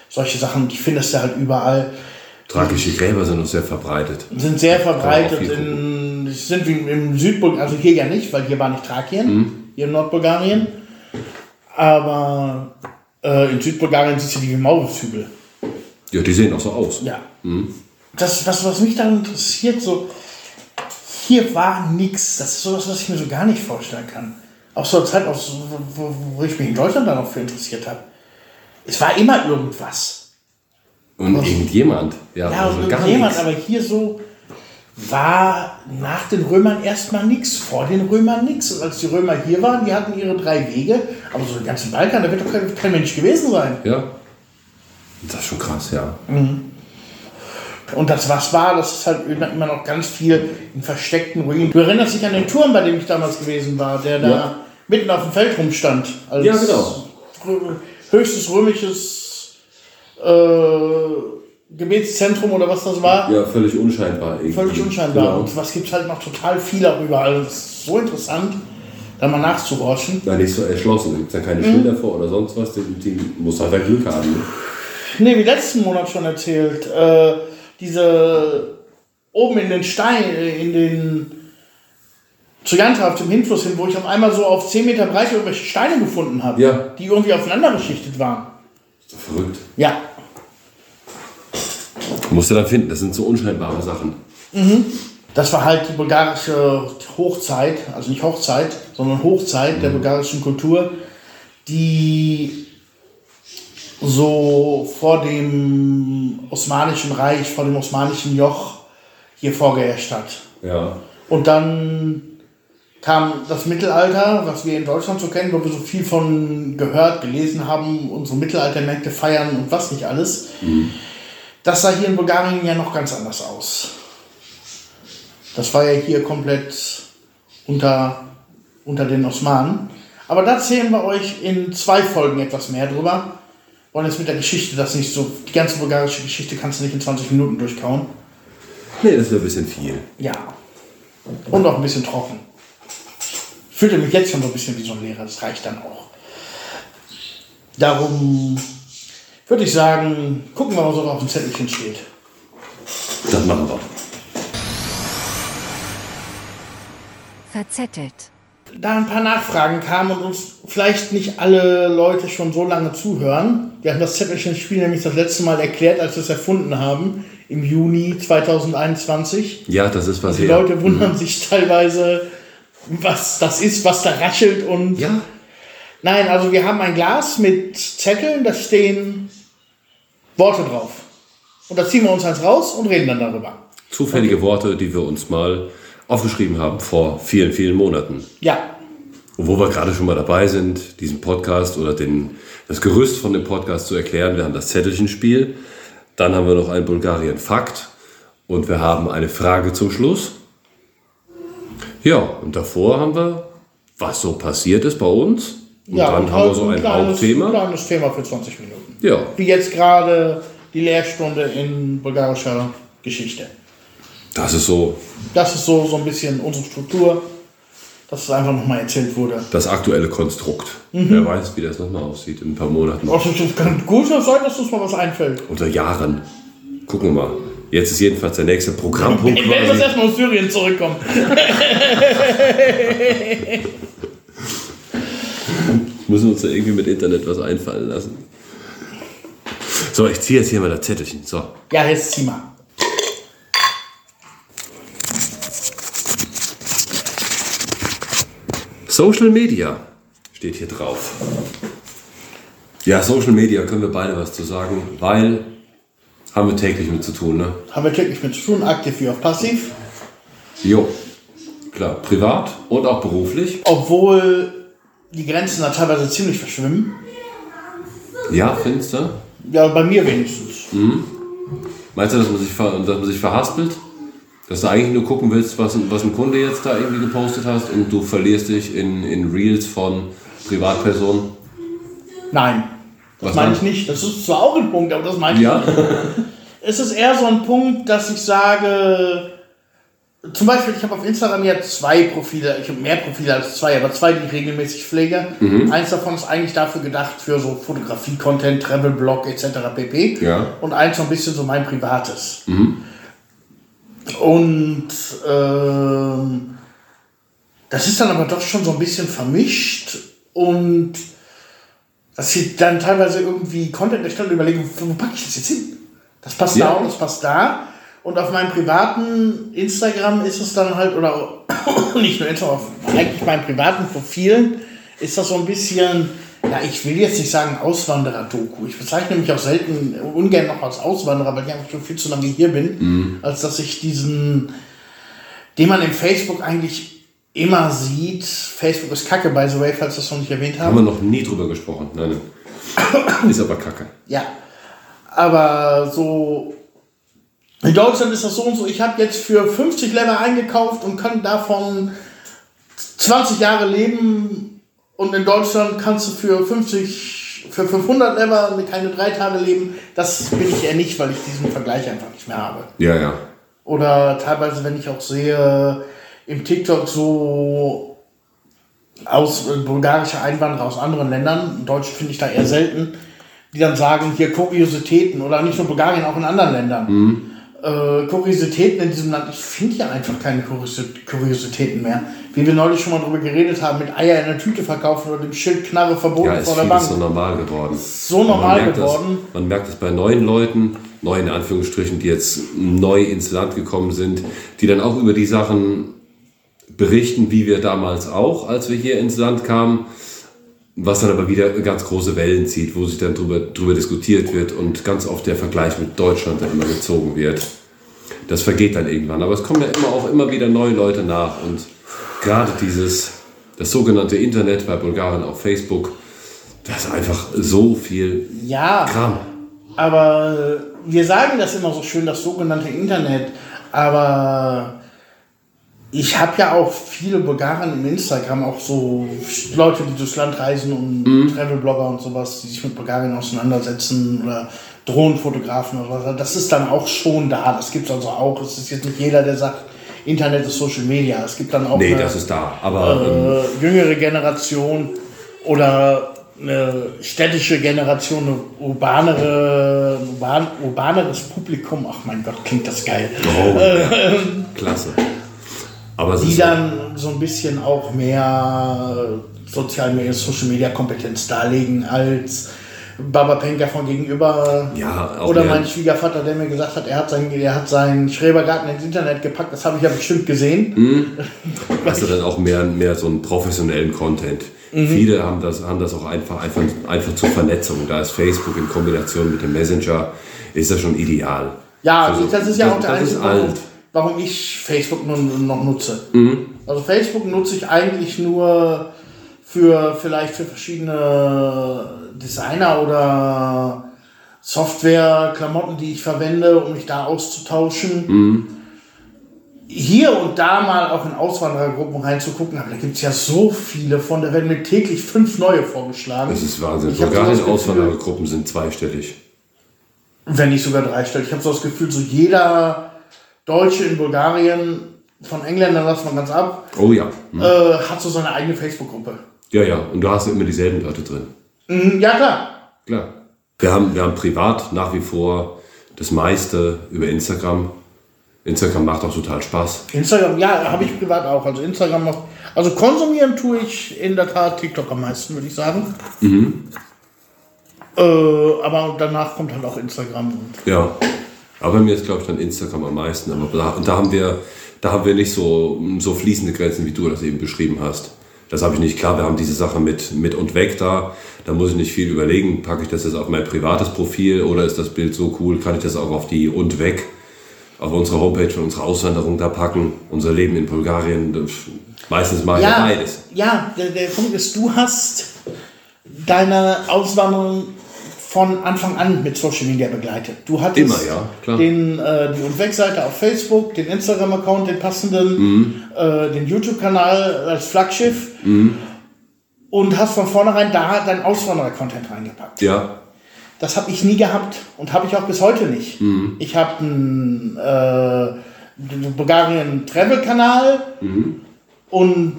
Solche Sachen, die findest du halt überall. Thrakische Gräber sind noch sehr verbreitet. Sind sehr verbreitet. In, sind wie im Südbulgarien, also hier ja nicht, weil hier war nicht Thrakien, hier in Nordbulgarien. Aber äh, in Südbulgarien siehst du die wie Maulwurfshügel. Ja, die sehen auch so aus. Ja. Das, was, was mich daran interessiert, so, hier war nichts. Das ist sowas, was ich mir so gar nicht vorstellen kann. Auch so eine Zeit, aus, wo, wo ich mich in Deutschland dann auch für interessiert habe. Es war immer irgendwas. Und irgendjemand. Ja, Ja, also und gar jemand, nichts. aber hier so war nach den Römern erstmal nichts, vor den Römern nichts. Und als die Römer hier waren, die hatten ihre drei Wege, aber so den ganzen Balkan, da wird doch kein, kein Mensch gewesen sein. Ja. Das ist schon krass, ja. Und das was war, das ist halt immer noch ganz viel in versteckten Ruinen. Du erinnerst dich an den Turm, bei dem ich damals gewesen war, der da Ja. mitten auf dem Feld rumstand. Als Ja, genau. Höchstes römisches äh, Gebetszentrum oder was das war. Ja, völlig unscheinbar. Irgendwie. Völlig unscheinbar. Genau. Und was gibt es halt noch total viel auch überall. Das ist so interessant, da mal nachzuhorchen. Na, nicht so erschlossen. Da gibt es ja keine Schilder vor oder sonst was. Die, die muss halt ein Glück haben. Ne? Nee, wie letzten Monat schon erzählt, äh, diese oben in den Stein, äh, in den zu Janta auf dem Hinfluss hin, wo ich auf einmal so auf 10 Meter Breite irgendwelche Steine gefunden habe, Ja. die irgendwie aufeinander geschichtet waren. Ist doch verrückt. Ja, Musst du dann finden. Das sind so unscheinbare Sachen. das war halt die bulgarische Hochzeit, also nicht Hochzeit, sondern Hochzeit der bulgarischen Kultur, die so vor dem Osmanischen Reich, vor dem Osmanischen Joch hier vorgeherrscht hat. Ja. Und dann kam das Mittelalter, was wir in Deutschland so kennen, wo wir so viel von gehört, gelesen haben, unsere Mittelaltermärkte feiern und was nicht alles. Das sah hier in Bulgarien ja noch ganz anders aus. Das war ja hier komplett unter, unter den Osmanen. Aber da erzählen wir euch in zwei Folgen etwas mehr drüber. Wollen jetzt mit der Geschichte das nicht so, die ganze bulgarische Geschichte kannst du nicht in 20 Minuten durchkauen. Nee, das wäre ein bisschen viel. Ja. Und auch ein bisschen trocken. Ich fühlte mich jetzt schon so ein bisschen wie so ein Lehrer, das reicht dann auch. Darum würde ich sagen, gucken wir mal, was auf dem Zettelchen steht. Das machen wir. Verzettelt. Da ein paar Nachfragen kamen und uns vielleicht nicht alle Leute schon so lange zuhören. Wir haben das Zettelchen-Spiel nämlich das letzte Mal erklärt, als wir es erfunden haben, im Juni 2021. Ja, das ist was Die. Leute wundern sich teilweise, was das ist, was da raschelt und Ja. Nein, also wir haben ein Glas mit Zetteln, da stehen Worte drauf. Und da ziehen wir uns eins raus und reden dann darüber. Zufällige Worte, die wir uns mal aufgeschrieben haben vor vielen, vielen Monaten. Ja, Und wo wir gerade schon mal dabei sind, diesen Podcast oder den, das Gerüst von dem Podcast zu erklären, wir haben das Zettelchenspiel, dann haben wir noch ein Bulgarien-Fakt und wir haben eine Frage zum Schluss. Ja, und davor haben wir was so passiert ist bei uns. Und ja, dann und haben wir so ein kleines, Hauptthema. Ein kleines Thema für 20 Minuten. Ja, Wie jetzt gerade die Lehrstunde in bulgarischer Geschichte. Das ist so Das ist so, so ein bisschen unsere Struktur, dass es einfach nochmal erzählt wurde. das aktuelle Konstrukt. Mhm. Wer weiß, wie das nochmal aussieht in ein paar Monaten. Also, es kann gut sein, dass uns mal was einfällt. Unter Jahren. Gucken wir mal. Jetzt ist jedenfalls der nächste Programmpunkt Wenn wir jetzt erstmal aus Syrien zurückkommen. Müssen uns da irgendwie mit Internet was einfallen lassen. So, ich ziehe jetzt hier mal das Zettelchen. So. Ja, jetzt zieh mal. Social Media steht hier drauf. Ja, Social Media können wir beide was zu sagen, weil haben wir täglich mit zu tun, ne? Haben wir täglich mit zu tun, aktiv wie auch passiv. Jo. Klar, privat und auch beruflich. Obwohl die Grenzen da teilweise ziemlich verschwimmen. Ja, findest du? Ja, bei mir wenigstens. Meinst du, dass man sich, ver dass man sich verhaspelt? Dass du eigentlich nur gucken willst, was, ein- was ein Kunde jetzt da irgendwie gepostet hast und du verlierst dich in, in Reels von Privatpersonen? Nein. Das Was meine ich nicht. Das ist zwar auch ein Punkt, aber das meine ich Ja? nicht. Es ist eher so ein Punkt, dass ich sage, zum Beispiel, ich habe auf Instagram ja zwei Profile, ich habe mehr Profile als zwei, aber zwei, die ich regelmäßig pflege. Mhm. Eins davon ist eigentlich dafür gedacht für so Fotografie-Content, Travel-Blog etc. pp. Ja. Und eins so ein bisschen so mein Privates. Und ähm, das ist dann aber doch schon so ein bisschen vermischt und dass ich dann teilweise irgendwie Content erstellen und überlegen, wo packe ich das jetzt hin? Das passt Ja. da und das passt da. Und auf meinem privaten Instagram ist es dann halt, oder nicht nur Instagram, auf eigentlich meinem privaten Profilen ist das so ein bisschen, ja, ich will jetzt nicht sagen Auswanderer-Doku. Ich bezeichne mich auch selten, ungern noch als Auswanderer, weil ich einfach schon viel zu lange hier bin, als dass ich diesen, den man im Facebook eigentlich immer sieht. Facebook ist kacke, by the way, falls das noch nicht erwähnt Haben wir noch nie drüber gesprochen. Nein, nein. Ist aber kacke. Ja, aber so in Deutschland ist das so und so. Ich habe jetzt für 50 Lever eingekauft und kann davon 20 Jahre leben. Und in Deutschland kannst du für 50, für 500 Lever keine drei Tage leben. Das bin ich eher nicht, weil ich diesen Vergleich einfach nicht mehr habe. Ja, ja. Oder teilweise, wenn ich auch sehe, im TikTok so aus äh, bulgarische Einwanderer aus anderen Ländern, Deutsch finde ich da eher selten, die dann sagen, hier Kuriositäten oder nicht nur Bulgarien, auch in anderen Ländern. Äh, Kuriositäten in diesem Land, ich finde ja einfach keine Kuriosi- Kuriositäten mehr. Wie wir neulich schon mal drüber geredet haben, mit Eier in der Tüte verkaufen oder dem Schild Knarre verboten Ja, ist vor der Bank. so normal geworden. So normal man merkt geworden. Das, man merkt es bei neuen Leuten, neuen in Anführungsstrichen, die jetzt neu ins Land gekommen sind, die dann auch über die Sachen berichten, wie wir damals auch, als wir hier ins Land kamen, was dann aber wieder ganz große Wellen zieht, wo sich dann drüber, drüber diskutiert wird und ganz oft der Vergleich mit Deutschland dann immer gezogen wird. Das vergeht dann irgendwann. Aber es kommen ja immer auch immer wieder neue Leute nach und gerade dieses, das sogenannte Internet bei Bulgarien auf Facebook, das ist einfach so viel Ja. Kram. Aber wir sagen das immer so schön, das sogenannte Internet. Aber ich habe ja auch viele Bulgaren im Instagram, auch so Leute, die durchs Land reisen und Travelblogger und sowas, die sich mit Bulgarien auseinandersetzen oder Drohnenfotografen oder was. Das ist dann auch schon da. Das gibt es also auch. Es ist jetzt nicht jeder, der sagt, Internet ist Social Media. Es gibt dann auch Nee, eine, das ist da. Aber ähm, äh, jüngere Generation oder eine städtische Generation, eine urbanere, ein urban, urbaneres Publikum, ach mein Gott, klingt das geil, oh, ja, klasse. Aber die dann so ein bisschen auch mehr Sozialmedia, Social Media Kompetenz darlegen als Baba Penker von gegenüber. Ja, Oder mein Schwiegervater, der mir gesagt hat, er hat, sein, er hat seinen Schrebergarten ins Internet gepackt. Das habe ich ja bestimmt gesehen. Mhm. hast du dann auch mehr, mehr so einen professionellen Content. Mhm. Viele haben das, haben das auch einfach, einfach, einfach zur Vernetzung. Da ist Facebook in Kombination mit dem Messenger, ist das schon ideal. Ja, Also, das ist ja auch der das einzige ist alt. Warum ich Facebook nun noch nutze. Mhm. Also Facebook nutze ich eigentlich nur für vielleicht für verschiedene Designer oder Software, Klamotten, die ich verwende, um mich da auszutauschen. Mhm. hier und da mal auch in Auswanderergruppen reinzugucken, aber da gibt es ja so viele von, da werden mir täglich fünf neue vorgeschlagen. Das ist Wahnsinn. Ich Sogar so in Auswanderergruppen sind zweistellig. Wenn nicht sogar dreistellig. Ich habe so das Gefühl, so jeder Deutsche in Bulgarien, von Engländern lassen wir ganz ab, Oh ja. Hm. äh, hat so seine eigene Facebook-Gruppe. Ja, ja. Und du hast immer dieselben Leute drin. Mhm, ja, klar. Klar. Wir haben, wir haben privat nach wie vor das meiste über Instagram. Instagram macht auch total Spaß. Instagram, ja, habe ich privat auch. Also Instagram noch. Also konsumieren tue ich in der Tat TikTok am meisten, würde ich sagen. Äh, aber danach kommt halt auch Instagram. Ja. Aber mir ist, glaube ich, dann Instagram am meisten. Aber da, und da haben wir, da haben wir nicht so, so fließende Grenzen, wie du das eben beschrieben hast. Das habe ich nicht. Klar, wir haben diese Sache mit, mit und weg da. Da muss ich nicht viel überlegen. Packe ich das jetzt auf mein privates Profil oder ist das Bild so cool? Kann ich das auch auf die und weg, auf unsere Homepage von unserer Auswanderung da packen? Unser Leben in Bulgarien. Meistens mache ich ja, beides. ja der, der Punkt ist, du hast deine Auswanderung von Anfang an mit Social Media begleitet. Du hattest Immer, ja, klar. Den, äh, die und Weg-Seite auf Facebook, den Instagram-Account, den passenden, Mhm. äh, den YouTube-Kanal als Flaggschiff Mhm. und hast von vornherein da dein Auswanderer-Content reingepackt. Ja, Das habe ich nie gehabt und habe ich auch bis heute nicht. Mhm. Ich habe einen äh, den Bulgarien Travel Kanal Mhm. und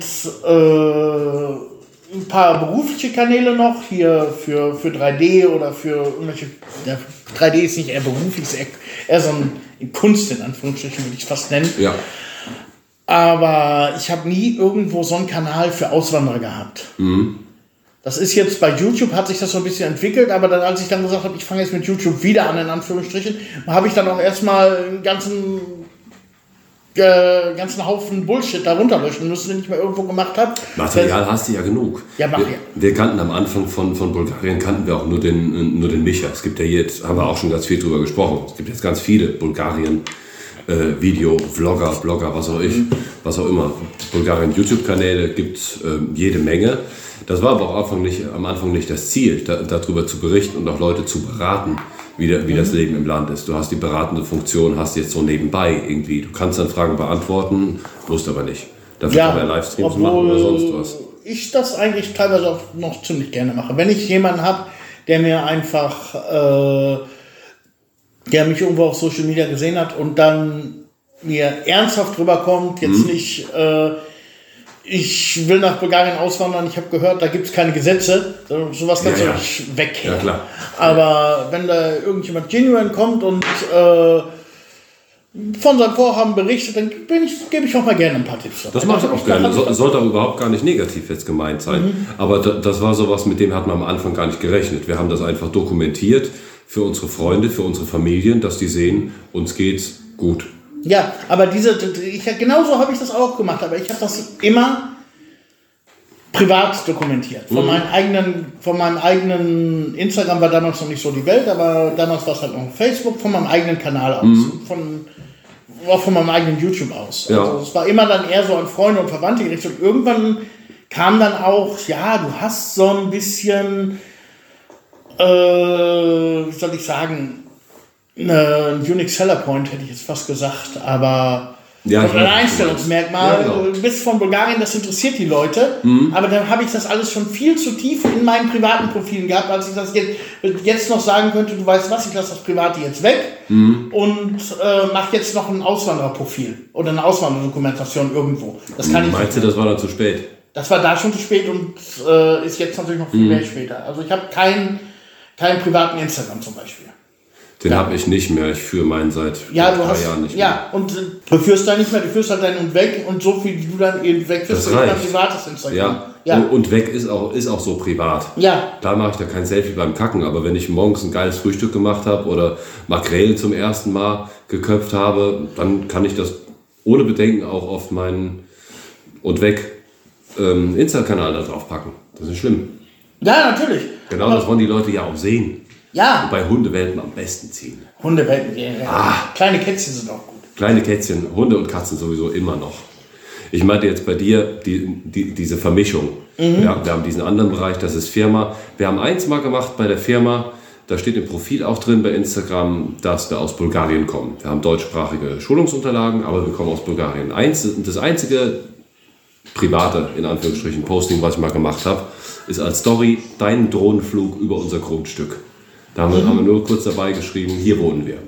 äh, ein paar berufliche Kanäle noch hier für, für 3D oder für irgendwelche. Ja, 3D ist nicht eher beruflich, ist eher, eher so ein Kunst in Anführungsstrichen, würde ich es fast nennen. ja. Aber ich habe nie irgendwo so einen Kanal für Auswanderer gehabt. Das ist jetzt bei YouTube hat sich das so ein bisschen entwickelt, aber dann, als ich dann gesagt habe, ich fange jetzt mit YouTube wieder an, in Anführungsstrichen, habe ich dann auch erstmal einen ganzen, äh, ganzen Haufen Bullshit darunter löschen müssen, den ich mal irgendwo gemacht habe. Material hast du ja genug. Ja, mach wir, ja. wir kannten am Anfang von, von Bulgarien kannten wir auch nur den, nur den Micha. Es gibt ja jetzt, haben wir auch schon ganz viel drüber gesprochen. Es gibt jetzt ganz viele Bulgarien äh, Video, Vlogger, Blogger, was auch ich, was auch immer. Bulgarien YouTube-Kanäle gibt es ähm, jede Menge. Das war aber auch am Anfang nicht, am Anfang nicht das Ziel, da, darüber zu berichten und auch Leute zu beraten, wie, der, wie das Mhm. Leben im Land ist. Du hast die beratende Funktion, hast jetzt so nebenbei irgendwie. Du kannst dann Fragen beantworten, musst aber nicht. Dafür kann man Livestreams machen oder sonst was. ich das eigentlich teilweise auch noch ziemlich gerne mache. Wenn ich jemanden habe, der mir einfach, äh, der mich irgendwo auf Social Media gesehen hat und dann mir ernsthaft rüberkommt, jetzt Mhm. nicht, äh, ich will nach Bulgarien auswandern, ich habe gehört, da gibt es keine Gesetze, so- sowas kannst Ja, du ja. nicht weg. Ja, klar. Aber wenn da irgendjemand genuine kommt und äh, von seinem Vorhaben berichtet, dann ich, gebe ich auch mal gerne ein paar Tipps. Das mache ich auch gerne. So, sollte auch überhaupt gar nicht negativ jetzt gemeint sein. Aber da, das war sowas, mit dem hat man am Anfang gar nicht gerechnet. Wir haben das einfach dokumentiert für unsere Freunde, für unsere Familien, dass die sehen, uns geht's gut. Ja, aber diese, ich, genauso habe ich das auch gemacht, aber ich habe das immer privat dokumentiert. Von, meinem eigenen, von meinem eigenen Instagram war damals noch nicht so die Welt, aber damals war es halt noch Facebook, von meinem eigenen Kanal aus. Von, auch von meinem eigenen YouTube aus. Ja. Also es war immer dann eher so an Freunde und Verwandte gerichtet. Und irgendwann kam dann auch, ja, du hast so ein bisschen, äh, wie soll ich sagen, eine, ein Unique Seller Point, hätte ich jetzt fast gesagt, aber Ja, ich ein meinst. Ja, genau. Du bist von Bulgarien, das interessiert die Leute, aber dann habe ich das alles schon viel zu tief in meinen privaten Profilen gehabt, als ich das jetzt, jetzt noch sagen könnte, du weißt was, ich lasse das Private jetzt weg und äh, mache jetzt noch ein Auswandererprofil oder eine Auswanderdokumentation irgendwo. Das kann ich nicht. Meinst du, das war dann zu spät? Das war da schon zu spät und äh, ist jetzt natürlich noch viel mehr später. Also ich habe keinen keinen privaten Instagram zum Beispiel. Den habe ich nicht mehr. Ich führe meinen seit Ja, drei hast, Jahren nicht mehr. ja, und äh, du führst da nicht mehr, du führst halt deinen und weg und so viel, wie du dann eben weg führst, Das ist dein privates Instagram. Ja. Ja. Und, und weg ist auch, ist auch so privat. Ja. Klar mache ich da kein Selfie beim Kacken, aber wenn ich morgens ein geiles Frühstück gemacht habe oder Makrelen zum ersten Mal geköpft habe, dann kann ich das ohne Bedenken auch auf meinen und weg ähm, Insta-Kanal da drauf packen. Das ist schlimm. ja, natürlich. Genau, Aber- das wollen die Leute ja auch sehen. Ja, Bei Hundewelpen am besten ziehen. Hundewelpen, ja, ja. Ah. Kleine Kätzchen sind auch gut. Kleine Kätzchen, Hunde und Katzen sowieso immer noch. Ich meinte jetzt bei dir die, die, diese Vermischung. Mhm. Ja, wir haben diesen anderen Bereich, das ist Firma. Wir haben eins mal gemacht bei der Firma, Da steht im Profil auch drin bei Instagram, dass wir aus Bulgarien kommen. Wir haben deutschsprachige Schulungsunterlagen, aber wir kommen aus Bulgarien. Eins, das einzige private, in Anführungsstrichen, Posting, was ich mal gemacht habe, ist als Story dein Drohnenflug über unser Grundstück. Da haben wir, haben wir nur kurz dabei geschrieben, hier wohnen wir.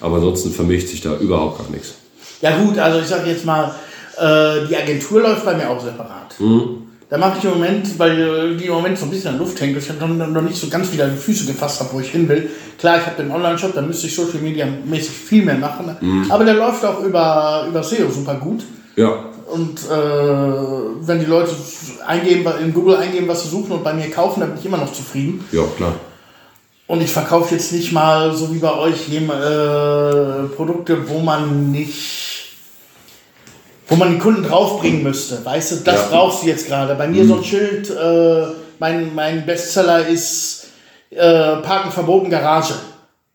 Aber ansonsten vermischt sich da überhaupt gar nichts. Ja gut, also ich sage jetzt mal, äh, die Agentur läuft bei mir auch separat. Da mache ich im Moment, weil äh, die im Moment so ein bisschen an Luft hängt, dass ich noch, noch nicht so ganz wieder die Füße gefasst habe, wo ich hin will. Klar, ich habe den Online-Shop, da müsste ich Social Media mäßig viel mehr machen. Aber der läuft auch über, über SEO super gut. Ja, Und äh, wenn die Leute eingeben, in Google eingeben, was sie suchen und bei mir kaufen, dann bin ich immer noch zufrieden. ja, klar. Und ich verkaufe jetzt nicht mal, so wie bei euch, äh, Produkte, wo man nicht, wo man die Kunden draufbringen müsste. Weißt du, das Ja. brauchst du jetzt gerade. Bei mir so ein Schild, äh, mein, mein Bestseller ist äh, Parken verboten Garage.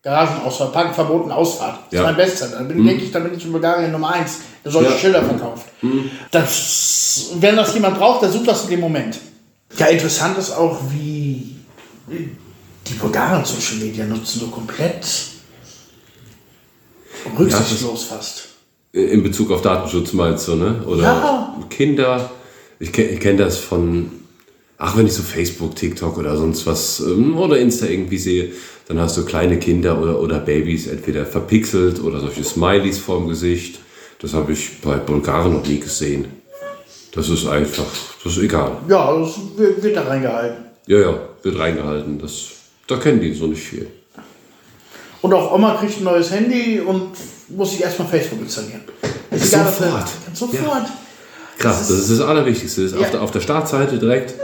Garagenausfahrt, Parken verboten Ausfahrt. Das Ja. ist mein Bestseller. Dann bin, denke ich, dann bin ich in Bulgarien Nummer eins, der solche Ja. Schilder verkauft. Das, wenn das jemand braucht, der sucht das in dem Moment. Ja, interessant ist auch, wie die Bulgaren Social Media nutzen, so komplett rücksichtslos fast. In Bezug auf Datenschutz meinst du, ne? Oder Ja. Kinder. Ich, ke- ich kenne das von, ach, wenn ich so Facebook, TikTok oder sonst was ähm, oder Insta irgendwie sehe, dann hast du kleine Kinder oder, oder Babys entweder verpixelt oder solche Smileys vorm Gesicht. Das habe ich bei Bulgaren noch nie gesehen. Das ist einfach, das ist egal. Ja, das wird, wird da reingehalten. Ja, ja, wird reingehalten. Das, da kennen die so nicht viel. Und auch Oma kriegt ein neues Handy und muss sich erstmal Facebook installieren. Ist egal, Sofort. Sofort. Krass, das ist das Allerwichtigste. Das ist auf, Ja. der, auf der Startseite direkt,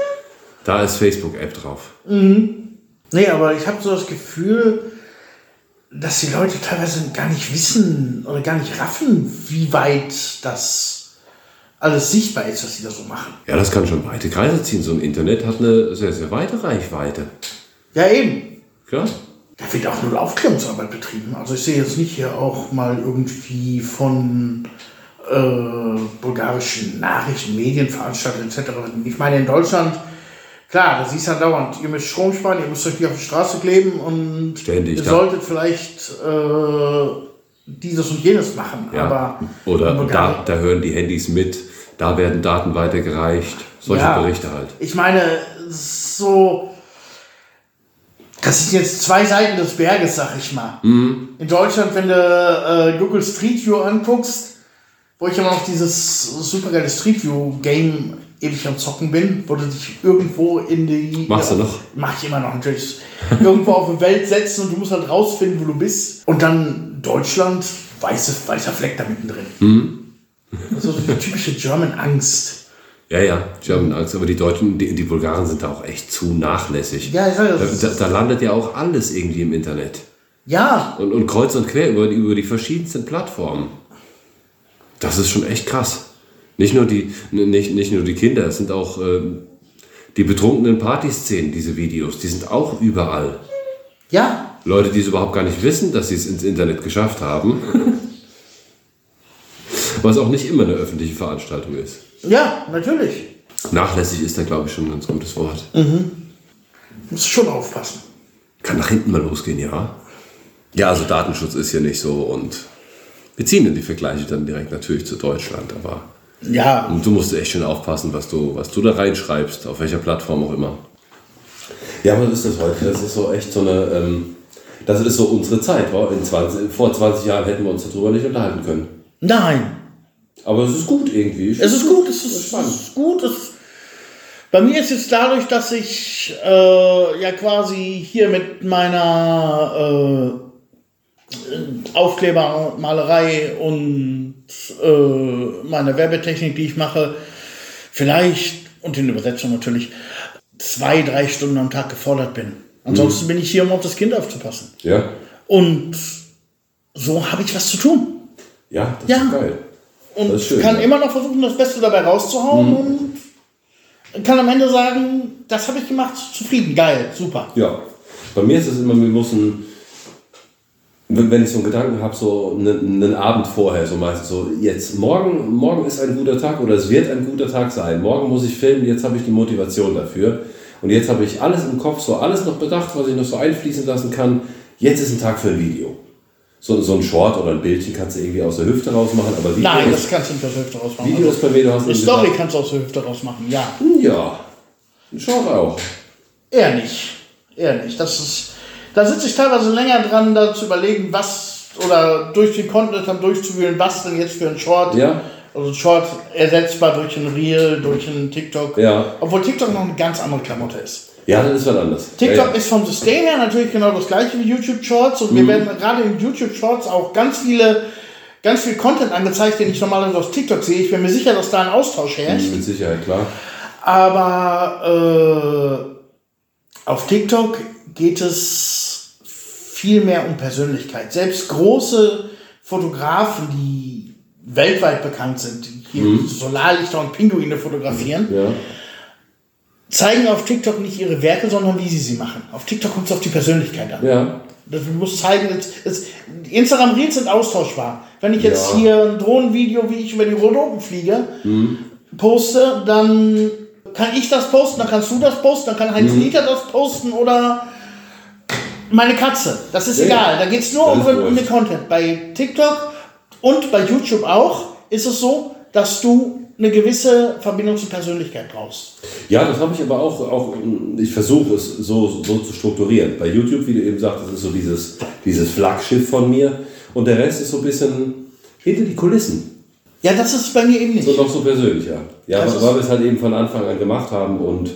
da ist Facebook-App drauf. Nee, aber ich habe so das Gefühl, dass die Leute teilweise gar nicht wissen oder gar nicht raffen, wie weit das alles sichtbar ist, was sie da so machen. Ja, das kann schon weite Kreise ziehen. So ein Internet hat eine sehr, sehr weite Reichweite. Ja, eben. Klar. Da wird auch null Aufklärungsarbeit betrieben. Also ich sehe jetzt nicht hier auch mal irgendwie von äh, bulgarischen Nachrichten, Medienveranstaltungen etc. Ich meine, in Deutschland, klar, da siehst du ja dauernd, ihr müsst Strom sparen, ihr müsst euch nicht auf die Straße kleben und Ständig, ihr ja. solltet vielleicht äh, dieses und jenes machen. Ja. Aber Oder da, da hören die Handys mit, da werden Daten weitergereicht. Solche Ja. Berichte halt. Ich meine, so. Das sind jetzt zwei Seiten des Berges, sag ich mal. In Deutschland, wenn du äh, Google Street View anguckst, wo ich immer noch dieses supergeile Street View Game ewig am Zocken bin, wo du dich irgendwo in die. Machst du noch? Mach ich immer noch natürlich. irgendwo auf die Welt setzen und du musst halt rausfinden, wo du bist. Und dann Deutschland, weiße, weißer Fleck da mittendrin. Das ist so die typische German Angst. Ja, ja, German Angst. Aber die Deutschen, die, die Bulgaren sind da auch echt zu nachlässig. Ja, sag, Da, da, da landet ja auch alles irgendwie im Internet. Ja, Und, und kreuz und quer über die, über die verschiedensten Plattformen. Das ist schon echt krass. Nicht nur die, nicht, nicht nur die Kinder, es sind auch ähm, die betrunkenen Partyszenen, diese Videos, die sind auch überall. ja, Leute, die es überhaupt gar nicht wissen, dass sie es ins Internet geschafft haben. Was auch nicht immer eine öffentliche Veranstaltung ist. ja, natürlich. Nachlässig ist da, glaube ich, schon ein ganz gutes Wort. Muss schon aufpassen. Kann nach hinten mal losgehen, ja. Ja, also Datenschutz ist hier nicht so und wir ziehen dann die Vergleiche dann direkt natürlich zu Deutschland, aber Ja, du musst echt schon aufpassen, was du, was du da reinschreibst, auf welcher Plattform auch immer. Ja, aber das ist das heute. Das ist so echt so eine, ähm, das ist so unsere Zeit. Wa? In 20, vor 20 Jahren hätten wir uns darüber nicht unterhalten können. nein. Aber es ist gut irgendwie. Ich Es ist gut, es ist, es ist gut. Es, bei mir ist jetzt dadurch, dass ich äh, ja quasi hier mit meiner äh, Aufklebermalerei und äh, meiner Werbetechnik, die ich mache, vielleicht und in Übersetzung natürlich zwei, drei Stunden am Tag gefordert bin. Ansonsten bin ich hier, um auf das Kind aufzupassen. Ja, Und so habe ich was zu tun. ja, das Ja. ist geil. Und Das ist schön, kann ja. immer noch versuchen, das Beste dabei rauszuhauen und kann am Ende sagen, das habe ich gemacht, zufrieden, geil, super. Ja, bei mir ist es immer, wir müssen wenn ich so einen Gedanken habe, so einen, einen Abend vorher, so meistens so, jetzt, morgen, morgen ist ein guter Tag oder es wird ein guter Tag sein. Morgen muss ich filmen, jetzt habe ich die Motivation dafür. Und jetzt habe ich alles im Kopf, so alles noch bedacht, was ich noch so einfließen lassen kann. Jetzt ist ein Tag für ein Video. So, so ein Short oder ein Bildchen kannst du irgendwie aus der Hüfte rausmachen, aber Video, Nein, das kannst du nicht aus der Hüfte rausmachen. Video ist bei mir, du hast Eine Story gesagt- kannst du aus der Hüfte rausmachen, ja. Ja, ein Short auch. Eher nicht. Eher nicht. Das ist, da sitze ich teilweise länger dran, da zu überlegen, was oder durch den Content dann durchzuwühlen, was denn jetzt für ein Short. Ja. Also ein Short ersetzbar durch ein Reel, durch ein TikTok. Ja. Obwohl TikTok noch eine ganz andere Klamotte ist. Ja, das ist was anderes. TikTok ja, ist vom System her natürlich genau das gleiche wie YouTube Shorts und wir werden gerade in YouTube Shorts auch ganz viele, ganz viel Content angezeigt, den ich normalerweise auf TikTok sehe. Ich bin mir sicher, dass da ein Austausch herrscht. Mit Sicherheit, klar. Aber äh, auf TikTok geht es viel mehr um Persönlichkeit. Selbst große Fotografen, die weltweit bekannt sind, die hier Solarlichter und Pinguine fotografieren, Ja. zeigen auf TikTok nicht ihre Werke, sondern wie sie sie machen. Auf TikTok kommt es auf die Persönlichkeit an. Ja. Das muss zeigen, es, die Instagram Reels sind austauschbar. Wenn ich jetzt Ja. hier ein Drohnenvideo, wie ich über die Rhodopen fliege, poste, dann kann ich das posten, dann kannst du das posten, dann kann Heinz Dieter das posten oder meine Katze. Das ist Ja, egal. Da geht es nur um, um den. Content. Bei TikTok und bei YouTube auch ist es so, dass du eine gewisse Verbindung zur Persönlichkeit brauchst. Ja, das habe ich aber auch, auch ich versuche es so, so zu strukturieren. Bei YouTube, wie du eben sagst, das ist so dieses, dieses Flaggschiff von mir und der Rest ist so ein bisschen hinter die Kulissen. Ja, das ist bei mir eben nicht. So noch so persönlicher. Ja, weil, wir es halt eben von Anfang an gemacht haben und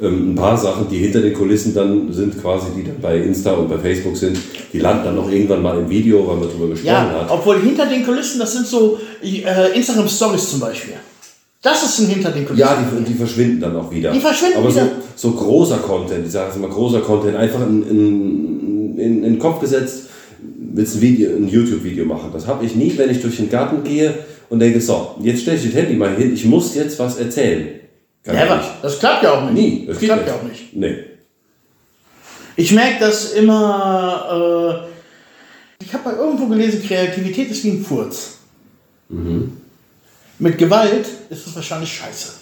ein paar Sachen, die hinter den Kulissen dann sind, quasi, die dann bei Insta und bei Facebook sind, die landen dann noch irgendwann mal im Video, weil man darüber gesprochen Ja, hat. obwohl hinter den Kulissen, das sind so äh, Instagram Stories zum Beispiel. Das ist ein hinter den Kulissen. Ja, die, die verschwinden dann auch wieder. Die verschwinden Aber wieder. So, so großer Content, ich sage es immer, großer Content, einfach in, in, in, in den Kopf gesetzt, willst ein, Video, ein YouTube-Video machen. Das habe ich nie, wenn ich durch den Garten gehe und denke, so, jetzt stelle ich das Handy mal hin, ich muss jetzt was erzählen. Kann Never. nicht. Das klappt ja auch nicht. Nie. Das geht klappt ja auch nicht. Nee. Ich merke das immer. Äh, ich habe mal irgendwo gelesen, Kreativität ist wie ein Furz. Mit Gewalt ist es wahrscheinlich scheiße.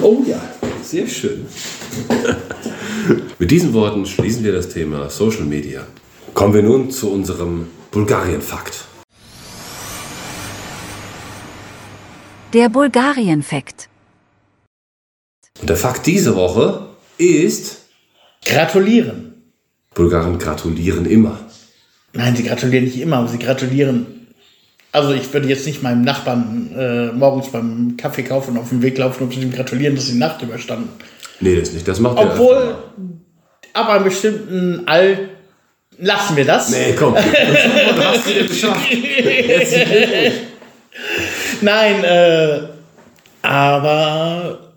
Oh ja, sehr schön. Mit diesen Worten schließen wir das Thema Social Media. Kommen wir nun zu unserem Bulgarien-Fakt. Der Bulgarien-Fakt. Und der Fakt diese Woche ist, Gratulieren. Bulgaren gratulieren immer. Nein, sie gratulieren nicht immer, aber sie gratulieren. Also ich würde jetzt nicht meinem Nachbarn äh, morgens beim Kaffee kaufen und auf dem Weg laufen und ihm gratulieren, dass sie die Nacht überstanden. Nee, das nicht. Das macht er öfter Obwohl, mal. ab einem bestimmten All lassen wir das. Nee, komm. Du hast es wieder geschafft. Nein, äh, aber